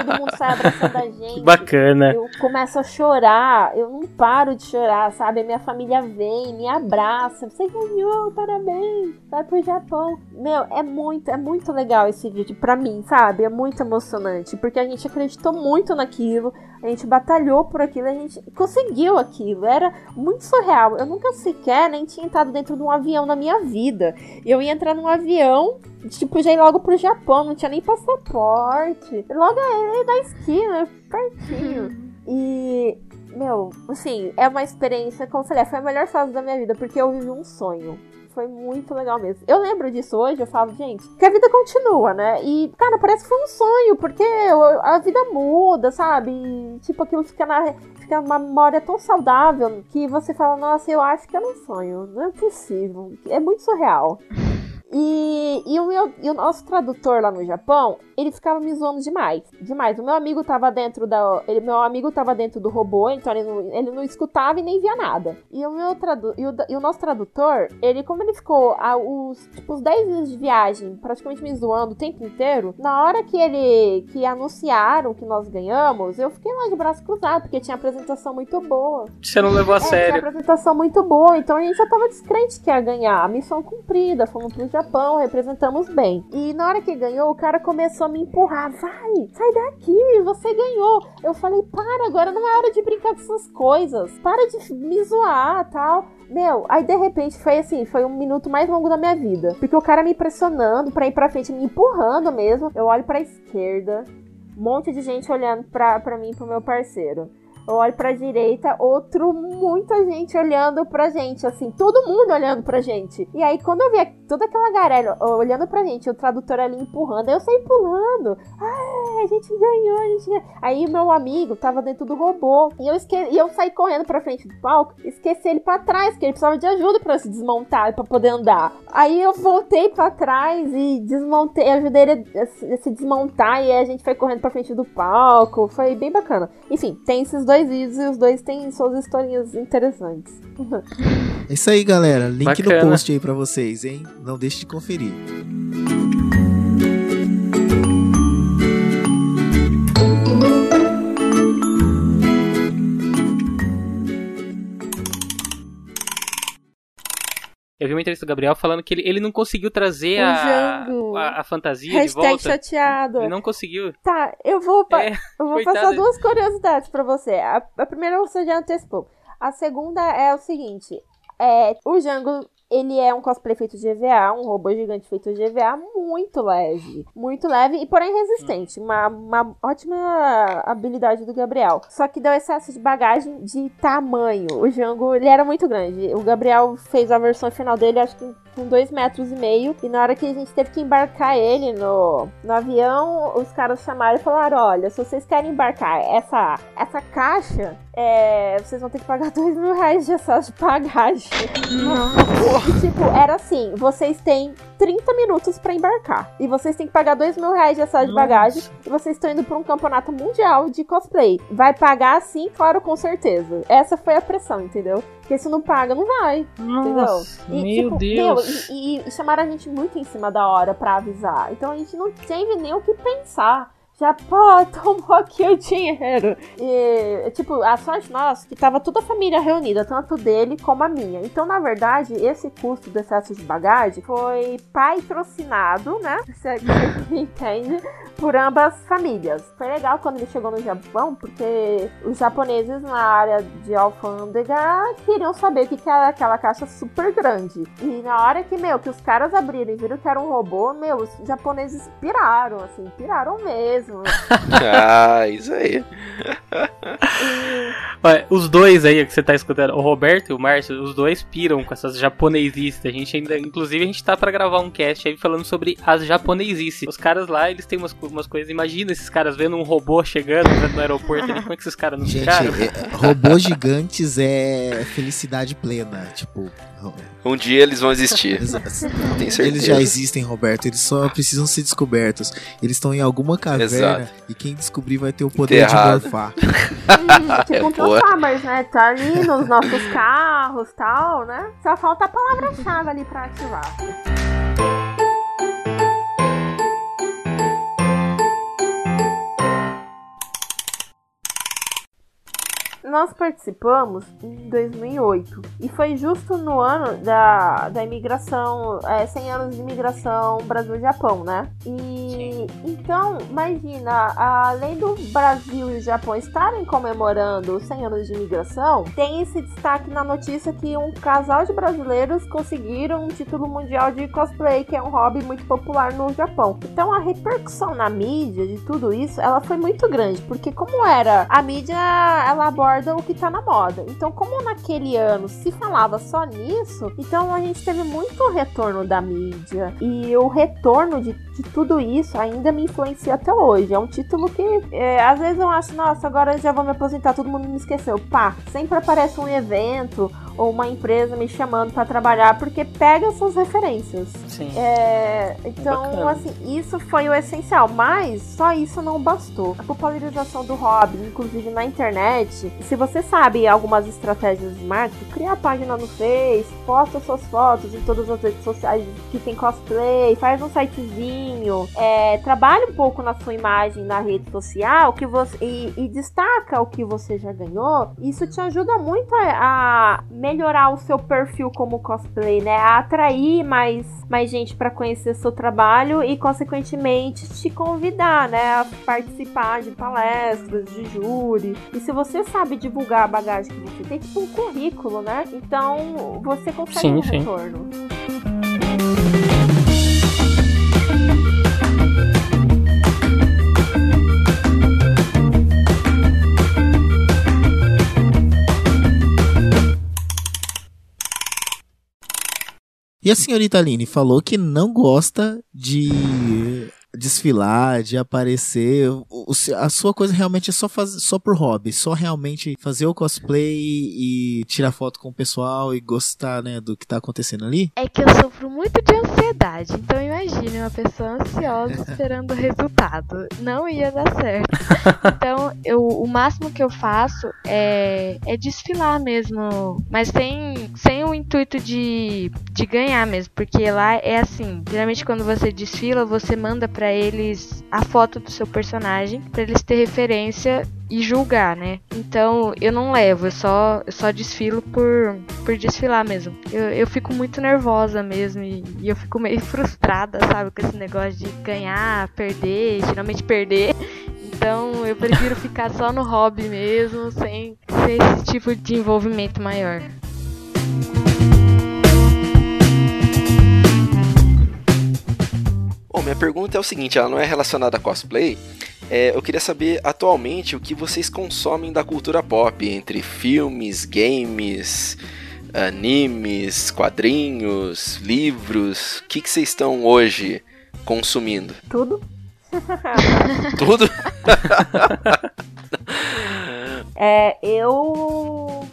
todo mundo sai abraçando a gente. Que bacana. Eu começo a chorar, eu não paro de chorar, sabe? A minha família vem, me abraça. Você ganhou, parabéns, vai pro Japão. Meu, é muito, é muito legal esse vídeo pra mim, sabe? É muito emocionante, porque a gente acreditou muito naquilo, a gente batalhou por aquilo, a gente conseguiu aquilo. Era muito surreal. Eu nunca sequer nem tinha entrado dentro de um avião na minha vida. Eu ia entrar num avião, tipo, já ir logo pro Japão, não tinha nem passaporte. Logo é da esquina, pertinho. E, meu, assim, é uma experiência, como eu falei, foi a melhor fase da minha vida, porque eu vivi um sonho foi muito legal mesmo. Eu lembro disso hoje, eu falo, gente, que a vida continua, né? E, cara, parece que foi um sonho, porque a vida muda, sabe? E, tipo, aquilo fica na. Fica uma memória tão saudável que você fala, nossa, eu acho que era um sonho. Não é possível. É muito surreal. E, e, o meu, e o nosso tradutor lá no Japão, ele ficava me zoando demais. Demais. O meu amigo tava dentro da. Ele, meu amigo tava dentro do robô, então ele não, ele não escutava e nem via nada. E o meu tradu, e o, e o nosso tradutor, ele, como ele ficou a, os, tipo, os 10 dias de viagem, praticamente me zoando o tempo inteiro, na hora que ele. que anunciaram que nós ganhamos, eu fiquei lá de braço cruzado, porque tinha apresentação muito boa. Você não levou a é, sério. Tinha apresentação muito boa, então a gente já tava descrente que ia ganhar. A missão cumprida, fomos pro Japão, representamos bem. E na hora que ganhou, o cara começou a me empurrar. Vai, sai daqui, você ganhou. Eu falei, para, agora não é hora de brincar com essas coisas. Para de me zoar, tal. Meu, aí de repente foi assim, foi um minuto mais longo da minha vida. Porque o cara me pressionando pra ir pra frente, me empurrando mesmo. Eu olho pra esquerda, um monte de gente olhando pra, pra mim pro meu parceiro. Eu olho pra direita, outro, muita gente olhando pra gente, assim, todo mundo olhando pra gente. E aí, quando eu vi toda aquela galera olhando pra gente, o tradutor ali empurrando, eu saí pulando. Ai, a gente ganhou, a gente ganhou. Aí meu amigo tava dentro do robô. E eu, esque... e eu saí correndo pra frente do palco, esqueci ele pra trás, que ele precisava de ajuda pra se desmontar, pra poder andar. Aí eu voltei pra trás e desmontei, ajudei ele a se desmontar e aí a gente foi correndo pra frente do palco. Foi bem bacana. Enfim, tem esses dois vídeos e os dois têm suas historinhas interessantes. É isso aí, galera. Link Bacana. no post aí pra vocês, hein? Não deixe de conferir. Eu vi uma entrevista do Gabriel falando que ele, ele não conseguiu trazer a, Jango. a, a fantasia de Hashtag volta. chateado. Ele não conseguiu. Tá, eu vou, É, eu vou coitado. passar duas curiosidades pra você. A, a primeira você já antecipou. A segunda é o seguinte: é, o Django. Ele é um cosplay feito de EVA, um robô gigante feito de EVA, muito leve. Muito leve e porém resistente. Uma, uma ótima habilidade do Gabriel. Só que deu excesso de bagagem de tamanho. O Django, ele era muito grande. O Gabriel fez a versão final dele, acho que com dois metros e meio. E na hora que a gente teve que embarcar ele no, no avião, os caras chamaram e falaram: olha, se vocês querem embarcar essa, essa caixa, é, vocês vão ter que pagar dois mil reais de excesso de bagagem. E tipo, era assim: vocês têm 30 minutos pra embarcar. E vocês têm que pagar dois mil reais de excesso de bagagem. E vocês estão indo pra um campeonato mundial de cosplay. Vai pagar sim, claro, com certeza. Essa foi a pressão, entendeu? Porque se não paga, não vai. Nossa, E, meu tipo, Deus. meu, e, e chamaram a gente muito em cima da hora pra avisar. Então a gente não teve nem o que pensar. Pô, tomou aqui o dinheiro. E, tipo, a sorte nossa que tava toda a família reunida, tanto dele como a minha. Então, na verdade, esse custo do excesso de bagagem foi patrocinado, né? Se é que entende, por ambas famílias. Foi legal quando ele chegou no Japão, porque os japoneses na área de alfândega queriam saber o que, que era aquela caixa super grande. E na hora que, meu, que os caras abriram e viram que era um robô, meu, os japoneses piraram, assim, piraram mesmo. Ah, isso aí. Olha, os dois aí que você tá escutando, o Roberto e o Márcio, os dois piram com essas japonesices. A gente ainda, inclusive, a gente tá pra gravar um cast aí falando sobre as japonesices. Os caras lá, eles têm umas, umas coisas. Imagina esses caras vendo um robô chegando no aeroporto ali. Como é que esses caras não Gente, ficaram? é- robôs gigantes é felicidade plena. Tipo, Um dia eles vão existir. eles, Tenho certeza. eles já existem, Roberto. Eles só precisam ser descobertos. Eles estão em alguma caverna Exato. e quem descobrir vai ter o poder Enterrado. de morfar. É tipo um boa. Transformers, né? Tá ali nos nossos carros tal, né? Só falta a palavra-chave ali pra ativar. Nós participamos em 2008 e foi justo no ano da, da imigração, é, 100 anos de imigração Brasil-Japão, né? E então, imagina, além do Brasil e o Japão estarem comemorando os 100 anos de imigração, tem esse destaque na notícia que um casal de brasileiros conseguiram um título mundial de cosplay, que é um hobby muito popular no Japão. Então a repercussão na mídia de tudo isso, ela foi muito grande, porque como era, a mídia ela aborda o que tá na moda. Então, como naquele ano se falava só nisso, então a gente teve muito retorno da mídia. E o retorno de, de tudo isso ainda me influencia até hoje. É um título que é, às vezes eu acho, nossa, agora eu já vou me aposentar, todo mundo me esqueceu. Pá, sempre aparece um evento ou uma empresa me chamando pra trabalhar porque pega essas referências. Sim. É, então, Bacana. assim, isso foi o essencial, mas só isso não bastou. A popularização do hobby, inclusive na internet, se você sabe algumas estratégias de marketing, cria a página no Face, posta suas fotos em todas as redes sociais que tem cosplay, faz um sitezinho, é, trabalha um pouco na sua imagem na rede social que você, e, e destaca o que você já ganhou, isso te ajuda muito a, a melhorar o seu perfil como cosplay, né? A atrair mais, mais gente para conhecer seu trabalho e, consequentemente, te convidar, né? A participar de palestras, de júri. E se você sabe divulgar a bagagem que você tem, tipo um currículo, né? Então você consegue Sim, um sim. retorno. E a senhorita Aline falou que não gosta de desfilar, de aparecer. O- a sua coisa realmente é só fazer só por hobby, só realmente fazer o cosplay e tirar foto com o pessoal e gostar, né, do que tá acontecendo ali. É que eu sofro muito de ansiedade, então imagine uma pessoa ansiosa esperando o resultado. Não ia dar certo. Então, eu, o máximo que eu faço é, é desfilar mesmo, mas sem, sem o intuito de, de ganhar mesmo, porque lá é assim, geralmente quando você desfila, você manda pra eles a foto do seu personagem, pra eles ter referência e julgar, né? Então eu não levo, eu só, eu só desfilo por, por desfilar mesmo. Eu, eu fico muito nervosa mesmo e, e eu fico meio frustrada, sabe? Com esse negócio de ganhar, perder, geralmente perder. Então eu prefiro ficar só no hobby mesmo, sem, sem esse tipo de envolvimento maior. Bom, minha pergunta é o seguinte, ela não é relacionada a cosplay. É, eu queria saber atualmente o que vocês consomem da cultura pop, entre filmes, games, animes, quadrinhos, livros. O que, que vocês estão hoje consumindo? Tudo. Tudo? É, eu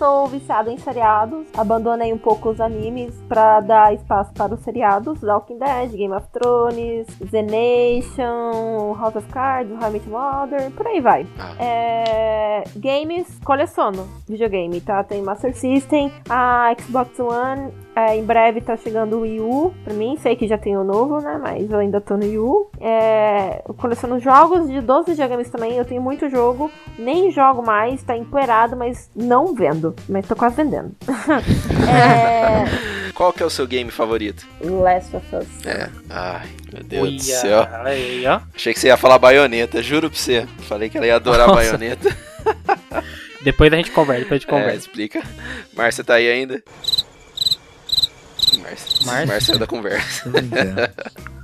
sou viciada em seriados. Abandonei um pouco os animes pra dar espaço para os seriados. Walking Dead, Game of Thrones, The Nation, House of Cards, How I Met Mother, por aí vai. Ah. É, games, coleciono videogame, tá? Tem Master System, a Xbox One. é, em breve tá chegando o Wii U pra mim. Sei que já tem o novo, né? Mas eu ainda tô no Wii U. É, eu coleciono jogos de 12 videogames também. Eu tenho muito jogo. Nem jogo mais, tá empoeirado, mas não vendo. Mas tô quase vendendo. é, Qual que é o seu game favorito? Last of Us. É. Ai, meu Deus do Uia, céu. aí, ó. Achei que você ia falar baioneta, juro pra você. Falei que ela ia adorar Nossa. baioneta. Depois a gente conversa, depois a gente É, conversa. explica. Márcia tá aí ainda? Márcia. Márcia? Márcia é da conversa.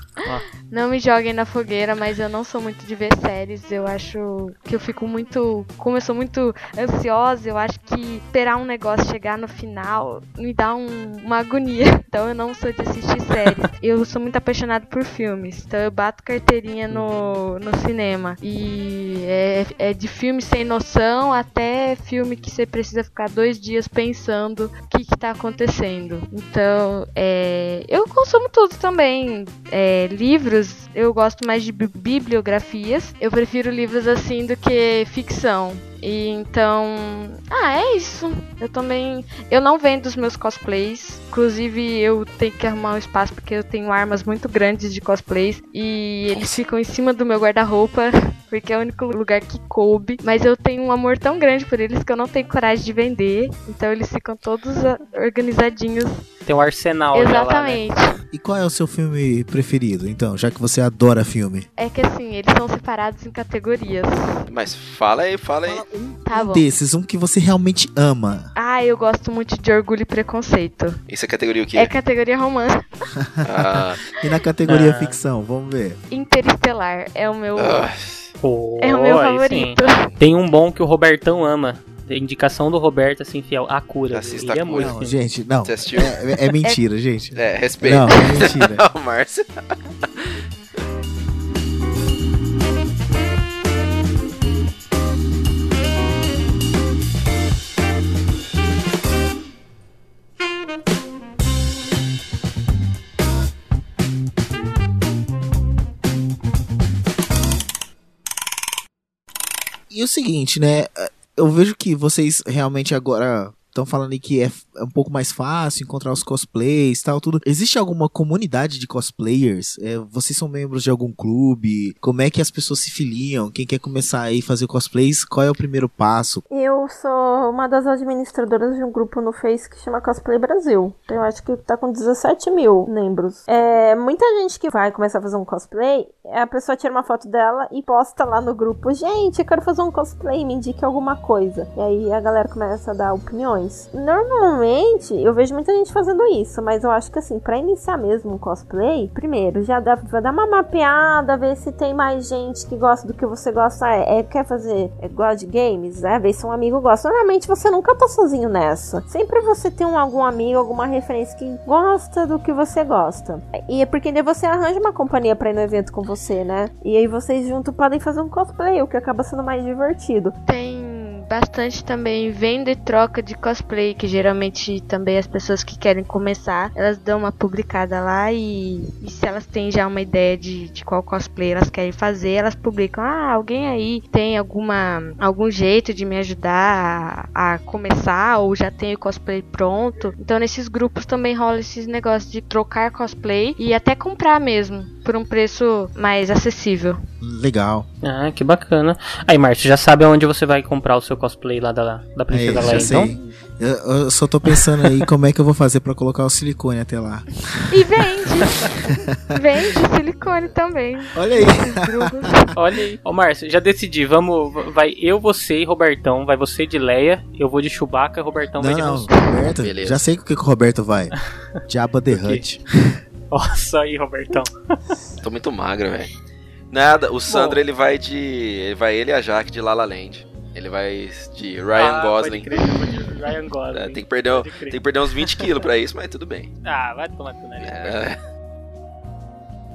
Não me joguem na fogueira, mas eu não sou muito de ver séries. Eu acho que eu fico muito. Como eu sou muito ansiosa, eu acho que esperar um negócio chegar no final me dá um- uma agonia. Então eu não sou de assistir séries. Eu sou muito apaixonada por filmes. Então eu bato carteirinha no, no cinema. E é, é de filme sem noção até filme que você precisa ficar dois dias pensando o que, que tá acontecendo. Então, é, eu consumo tudo também. É, livros, eu gosto mais de bi- bibliografias. Eu prefiro livros assim do que ficção. E então, ah, é isso. Eu também, eu não vendo os meus cosplays. Inclusive, eu tenho que arrumar um espaço porque eu tenho armas muito grandes de cosplays e eles ficam em cima do meu guarda-roupa, porque é o único lugar que coube. Mas eu tenho um amor tão grande por eles que eu não tenho coragem de vender. Então eles ficam todos organizadinhos. Tem um arsenal já lá, né? Exatamente. E qual é o seu filme preferido, então, já que você adora filme? É que assim, eles são separados em categorias. Mas fala aí, fala aí. Tá um bom. desses, um que você realmente ama. Ah, eu gosto muito de Orgulho e Preconceito. Isso é categoria o quê? É categoria romance. Ah, E na categoria Ah. ficção, vamos ver. Interestelar é o meu, ah, Pô, é o meu favorito. sim. Tem um bom que o Robertão ama. Indicação do Roberto, assim, fiel. A cura. Assista é a muito. Cura. Não, filme. gente, não. você assistiu? É, é mentira, gente. É, respeito. Não, é mentira. Não, Márcia. E o seguinte, né? Eu vejo que vocês realmente agora estão falando aí que é, é um pouco mais fácil encontrar os cosplays tal, tudo. Existe alguma comunidade de cosplayers? É, vocês são membros de algum clube? Como é que as pessoas se filiam? Quem quer começar aí fazer cosplays? Qual é o primeiro passo? Eu sou uma das administradoras de um grupo no Face que chama Cosplay Brasil. Eu acho que tá com 17 mil membros. É, muita gente que vai começar a fazer um cosplay, a pessoa tira uma foto dela e posta lá no grupo: Gente, eu quero fazer um cosplay, me indique alguma coisa. E aí a galera começa a dar opiniões. Normalmente eu vejo muita gente fazendo isso, mas eu acho que assim, pra iniciar mesmo um cosplay, primeiro, já dá, vai dar uma mapeada, ver se tem mais gente que gosta do que você gosta. É, é quer fazer, é, de games, é, ver se um amigo gosta. Normalmente você nunca tá sozinho nessa. Sempre você tem um, algum amigo, alguma referência que gosta do que você gosta. E é porque daí você arranja uma companhia pra ir no evento com você, né? E aí vocês juntos podem fazer um cosplay, o que acaba sendo mais divertido. Tem bastante também venda e troca de cosplay, que geralmente também as pessoas que querem começar, elas dão uma publicada lá e, e se elas têm já uma ideia de, de qual cosplay elas querem fazer, elas publicam, ah, alguém aí tem alguma algum jeito de me ajudar a, a começar ou já tem o cosplay pronto. Então nesses grupos também rola esses negócios de trocar cosplay e até comprar mesmo por um preço mais acessível. Legal. Ah, que bacana. Aí, Márcio, já sabe aonde você vai comprar o seu cosplay lá da, da Princesa É, Leia, então? Eu, eu só tô pensando aí como é que eu vou fazer pra colocar o silicone até lá. E vende! vende silicone também. Olha aí. Olha aí. Ô, Márcio, já decidi. Vamos. Vai eu, você e Robertão. Vai você de Leia. Eu vou de Chewbacca. Robertão vai Não, de não. Roberto, Beleza. já sei o que, que o Roberto vai. Jabba the? Hutt. Nossa, aí, Robertão. Tô muito magro, velho. Nada, o Sandro ele vai de. Ele vai ele e a Jaque de La La Land. Ele vai de Ryan Ah, Gosling. crer, Ryan Gosling. É, tem, que perder, tem que perder uns 20 quilos pra isso, mas tudo bem. Ah, vai tomar teu nariz. É,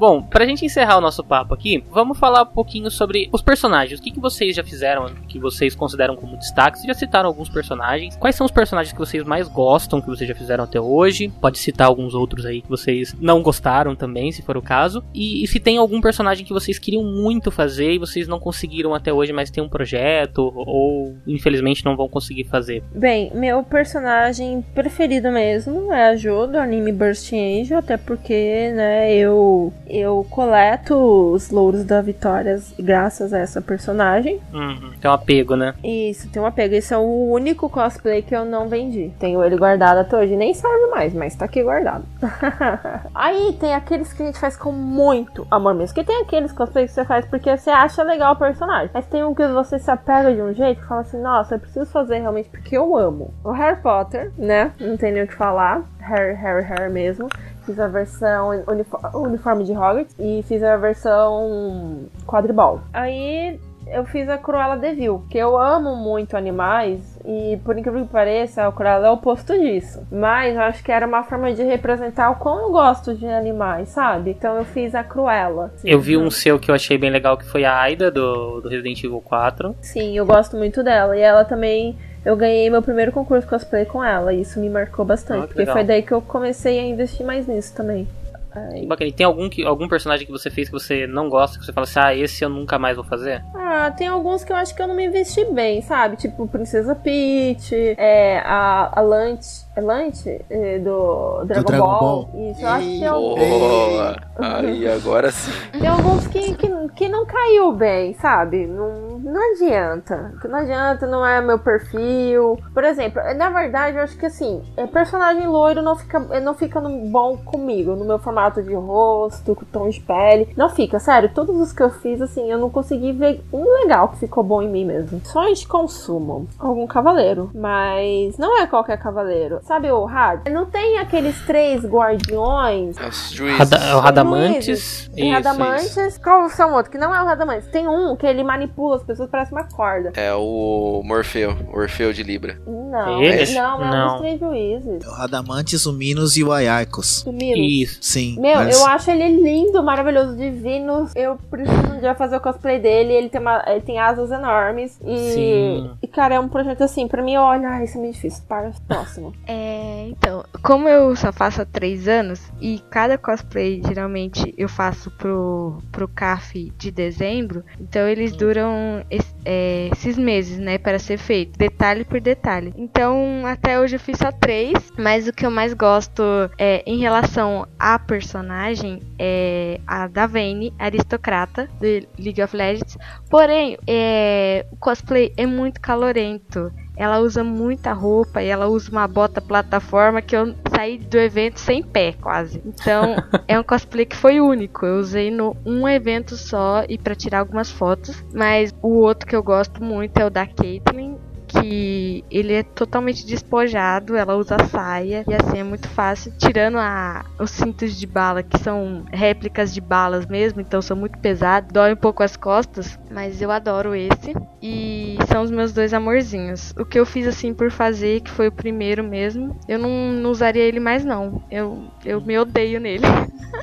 Bom, pra gente encerrar o nosso papo aqui, vamos falar um pouquinho sobre os personagens. O que, que vocês já fizeram, que vocês consideram como destaque? Vocês já citaram alguns personagens. Quais são os personagens que vocês mais gostam, que vocês já fizeram até hoje? Pode citar alguns outros aí que vocês não gostaram também, se for o caso. E, e se tem algum personagem que vocês queriam muito fazer e vocês não conseguiram até hoje, mas tem um projeto, ou infelizmente não vão conseguir fazer. Bem, meu personagem preferido mesmo é a Jo do anime Burst Angel, até porque, né, eu eu coleto os louros da vitória graças a essa personagem. Uhum. Tem um apego, né? Isso, tem um apego. Esse é o único cosplay que eu não vendi. Tenho ele guardado até hoje. Nem serve mais, mas tá aqui guardado. Aí tem aqueles que a gente faz com muito amor mesmo. Que tem aqueles cosplays que você faz porque você acha legal o personagem. Mas tem um que você se apega de um jeito que fala assim: nossa, eu preciso fazer realmente porque eu amo. O Harry Potter, né? Não tem nem o que falar. Harry, Harry, Harry mesmo. Fiz a versão unifo- uniforme de Hogwarts e fiz a versão quadribol. Aí eu fiz a Cruella de Vil, que eu amo muito animais e por incrível que pareça, a Cruella é o oposto disso. Mas eu acho que era uma forma de representar o quão eu gosto de animais, sabe? Então eu fiz a Cruella. Eu vi um seu que eu achei bem legal, que foi a Aida, do, do Resident Evil 4. Sim, eu gosto muito dela. E ela também. Eu ganhei meu primeiro concurso cosplay com ela. E isso me marcou bastante. Ah, que porque legal. foi daí que eu comecei a investir mais nisso também. Aí- Bacana. E tem algum, que, algum personagem que você fez que você não gosta, que você fala assim, ah, esse eu nunca mais vou fazer? Ah, tem alguns que eu acho que eu não me investi bem, sabe? Tipo Princesa Peach, é, a, a Lunch. É Lunch? É, do Dragon, Dragon Ball. Ball. Isso, eu acho que alguns- Boa! Aí, agora sim. tem alguns que, que, que não caiu bem, sabe? Não, não adianta. Não adianta, não é meu perfil. Por exemplo, na verdade, eu acho que assim, é, personagem loiro não fica, não fica no- bom comigo, no meu formato de rosto, com tom de pele. Não fica, sério. Todos os que eu fiz, assim, eu não consegui ver um legal que ficou bom em mim mesmo. Só de consumo. Algum cavaleiro. Mas não é qualquer cavaleiro. Sabe o Had? Não tem aqueles três guardiões É os juízes. Rada, é o Radamantes. Luizes. Isso, Radamantes. Qual são outros? Que não é o Radamantes. Tem um que ele manipula as pessoas, parece uma corda. É o Morfeu, o Orfeu de Libra. Não, Ele? não, é um Não. dos três juízes. O Radamantes, o Minos e o Ayarcos. Sumiram. Isso. Sim. Meu, mas- eu acho ele lindo, maravilhoso, divino. Eu preciso um dia fazer o cosplay dele. Ele tem, uma, ele tem asas enormes. E, Sim. e, cara, é um projeto assim, pra mim, olha, isso é muito difícil. Para o próximo. É, então, como eu só faço há três anos e cada cosplay geralmente eu faço pro, pro CAF de dezembro, então eles duram es- é, esses meses, né, para ser feito, detalhe por detalhe. Então, até hoje eu fiz só três, mas o que eu mais gosto é em relação à personagem é a da Vayne, aristocrata do League of Legends. Porém, é, o cosplay é muito calorento. Ela usa muita roupa e ela usa uma bota plataforma que eu saí do evento sem pé, quase. Então, é um cosplay que foi único. Eu usei no um evento só e pra tirar algumas fotos. Mas o outro que eu gosto muito é o da Caitlyn, que ele é totalmente despojado, ela usa saia e assim é muito fácil, tirando a, os cintos de bala que são réplicas de balas mesmo, então são muito pesados, dói um pouco as costas, mas eu adoro esse e são os meus dois amorzinhos. O que eu fiz assim por fazer, que foi o primeiro mesmo, eu não, não usaria ele mais não. Eu, eu me odeio nele.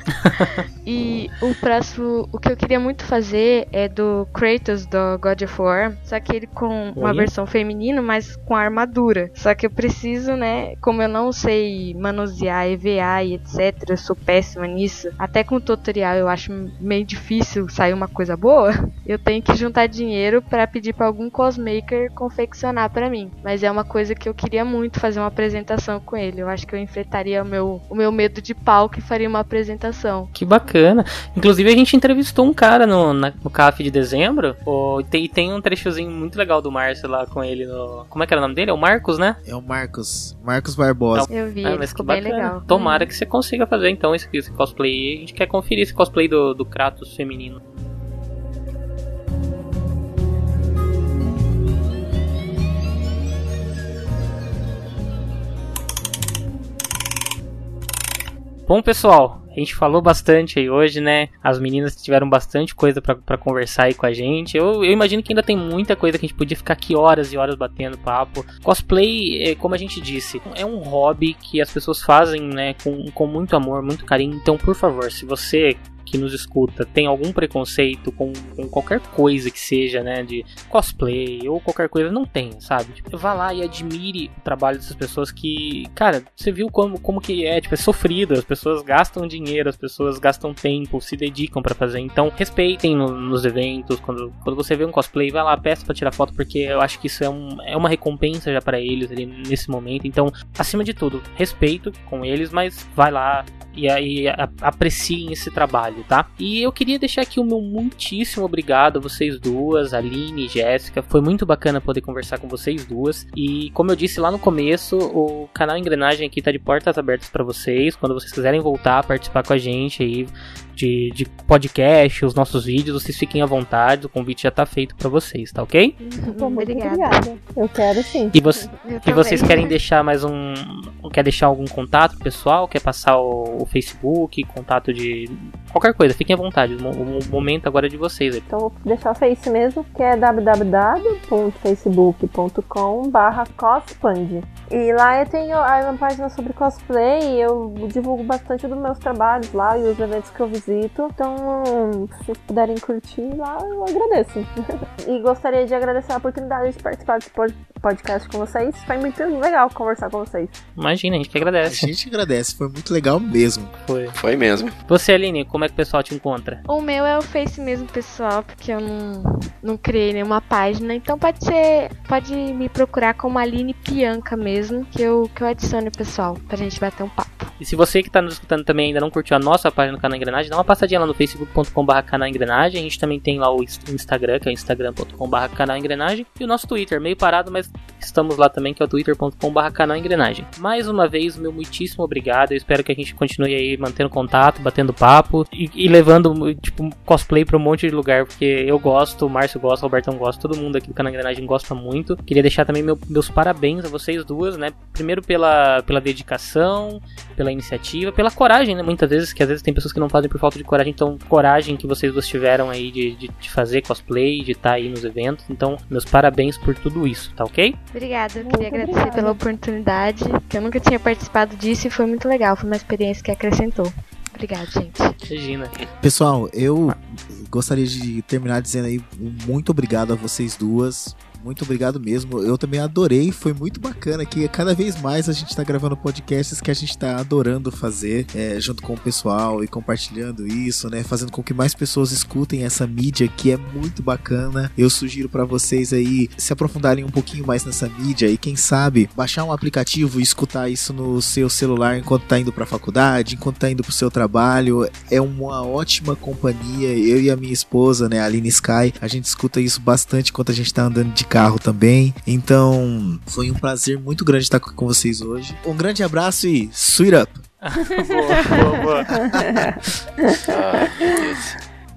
e o próximo, o que eu queria muito fazer é do Kratos do God of War, só que ele com uma Oi? versão feminina, mas com armadura. Só que eu preciso, né, como eu não sei manusear EVA e etc, eu sou péssima nisso. Até com o tutorial eu acho meio difícil sair uma coisa boa. Eu tenho que juntar dinheiro para pedir para algum cosmaker confeccionar para mim. Mas é uma coisa que eu queria muito fazer uma apresentação com ele. Eu acho que eu enfrentaria o meu, o meu medo de palco e faria uma apresentação. Que bacana. Inclusive, a gente entrevistou um cara no, no CAF de dezembro. E tem, tem um trechozinho muito legal do Márcio lá com ele Como é que era o nome dele? É o Marcos, né? É o Marcos, Marcos Barbosa. Eu vi, Ah, mas ficou que bem bacana. legal. Tomara que você consiga fazer então esse, esse cosplay. A gente quer conferir esse cosplay do, do Kratos feminino. Bom, pessoal, a gente falou bastante aí hoje, né? As meninas tiveram bastante coisa pra conversar aí com a gente. Eu, eu imagino que ainda tem muita coisa que a gente podia ficar aqui horas e horas batendo papo. Cosplay, é, como a gente disse, é um hobby que as pessoas fazem, né, com, com muito amor, muito carinho. Então, por favor, se você que nos escuta tem algum preconceito com, com qualquer coisa que seja, né, de cosplay ou qualquer coisa, não tenha, sabe? Tipo, vá lá e admire o trabalho dessas pessoas que, cara, você viu como, como que é, tipo, é sofrido, as pessoas gastam dinheiro, as pessoas gastam tempo, se dedicam pra fazer. Então, respeitem no- nos eventos, quando, quando você vê um cosplay, vai lá, peça pra tirar foto, porque eu acho que isso é, um, é uma recompensa já pra eles ali nesse momento. Então, acima de tudo, respeito com eles, mas vai lá, e a- apreciem esse trabalho, tá? E eu queria deixar aqui o meu muitíssimo obrigado a vocês duas, Aline e Jéssica. Foi muito bacana poder conversar com vocês duas. E como eu disse lá no começo, o canal Engrenagem aqui tá de portas abertas para vocês. Quando vocês quiserem voltar a participar com a gente aí de, de podcast, os nossos vídeos, vocês fiquem à vontade. O convite já tá feito para vocês, tá ok? Pô, muito Obrigada. obrigada. Eu quero sim. E, Eu e vocês querem deixar mais um. Quer deixar algum contato pessoal? Quer passar o, o Facebook, contato de. qualquer coisa, fiquem à vontade. O, o momento agora é de vocês aí. Então vou deixar o Face mesmo, que é www.facebook.com barra cospand. E lá eu tenho a uma página sobre cosplay, eu divulgo bastante dos meus trabalhos lá e os eventos que eu visito. Então, se vocês puderem curtir lá, eu agradeço. e gostaria de agradecer a oportunidade de participar desse pod- podcast com vocês. Foi muito legal conversar com vocês. Imagina, a gente que A agradece. gente agradece, foi muito legal mesmo. Foi. Foi mesmo. Você, Aline, como é que o pessoal te encontra? O meu é o Face mesmo, pessoal, porque eu não, não criei nenhuma página. Então pode ser. Pode me procurar como Aline Pianca mesmo, que eu, que eu adiciono o pessoal, pra gente bater um papo. E se você que tá nos escutando também ainda não curtiu a nossa página do Canal Engrenagem, dá uma passadinha lá no facebook.com.br canal Engrenagem. A gente também tem lá o ins- o Instagram, que é instagram.com.br canal Engrenagem. E o nosso Twitter, meio parado, mas estamos lá também, que é o twitter.com.br canal Engrenagem. Mais uma vez, meu muitíssimo obrigado. Eu espero que a gente continue aí mantendo contato, batendo papo e, e levando, tipo, cosplay pra um monte de lugar, porque eu gosto, o Márcio gosta, o Robertão gosta, todo mundo aqui do Canal Engrenagem gosta muito. Queria deixar também meu- meus parabéns a vocês duas, né? Primeiro pela, pela dedicação, pela iniciativa, pela coragem, né? Muitas vezes, que às vezes tem pessoas que não fazem por falta de coragem, então coragem que vocês duas tiveram aí de, de, de fazer cosplay, de estar aí nos eventos. Então, meus parabéns por tudo isso, tá ok? Obrigada, eu Muito queria agradecer obrigada. pela oportunidade, que eu nunca tinha participado disso e foi muito legal, foi uma experiência que acrescentou. Obrigada, gente. Regina. Pessoal, eu gostaria de terminar dizendo aí um muito obrigado a vocês duas. Muito obrigado mesmo. Eu também adorei, foi muito bacana que cada vez mais a gente tá gravando podcasts que a gente tá adorando fazer, é, junto com o pessoal e compartilhando isso, né? Fazendo com que mais pessoas escutem essa mídia que é muito bacana. Eu sugiro pra vocês aí se aprofundarem um pouquinho mais nessa mídia e quem sabe baixar um aplicativo e escutar isso no seu celular enquanto tá indo pra faculdade, enquanto tá indo pro seu trabalho. É uma ótima companhia. Eu e a minha esposa, né, a Aline Sky, a gente escuta isso bastante enquanto a gente tá andando de carro também. Então, foi um prazer muito grande estar com vocês hoje. Um grande abraço e sweet up! boa, boa, boa. Ah.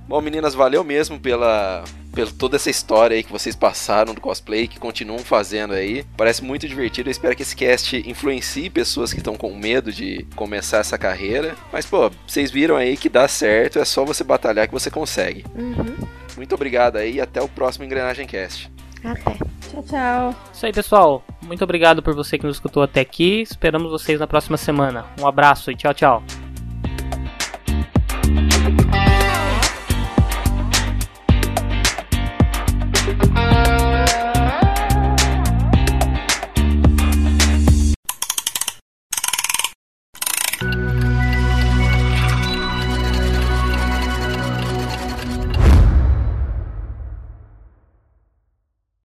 Bom, meninas, valeu mesmo pela, por toda essa história aí que vocês passaram do cosplay, que continuam fazendo aí. Parece muito divertido. Eu espero que esse cast influencie pessoas que estão com medo de começar essa carreira. Mas, pô, vocês viram aí que dá certo, é só você batalhar que você consegue. Uhum. Muito obrigado aí e até o próximo Engrenagem Cast. Até. Tchau, tchau. Isso aí, pessoal. Muito obrigado por você que nos escutou até aqui. Esperamos vocês na próxima semana. Um abraço e tchau, tchau.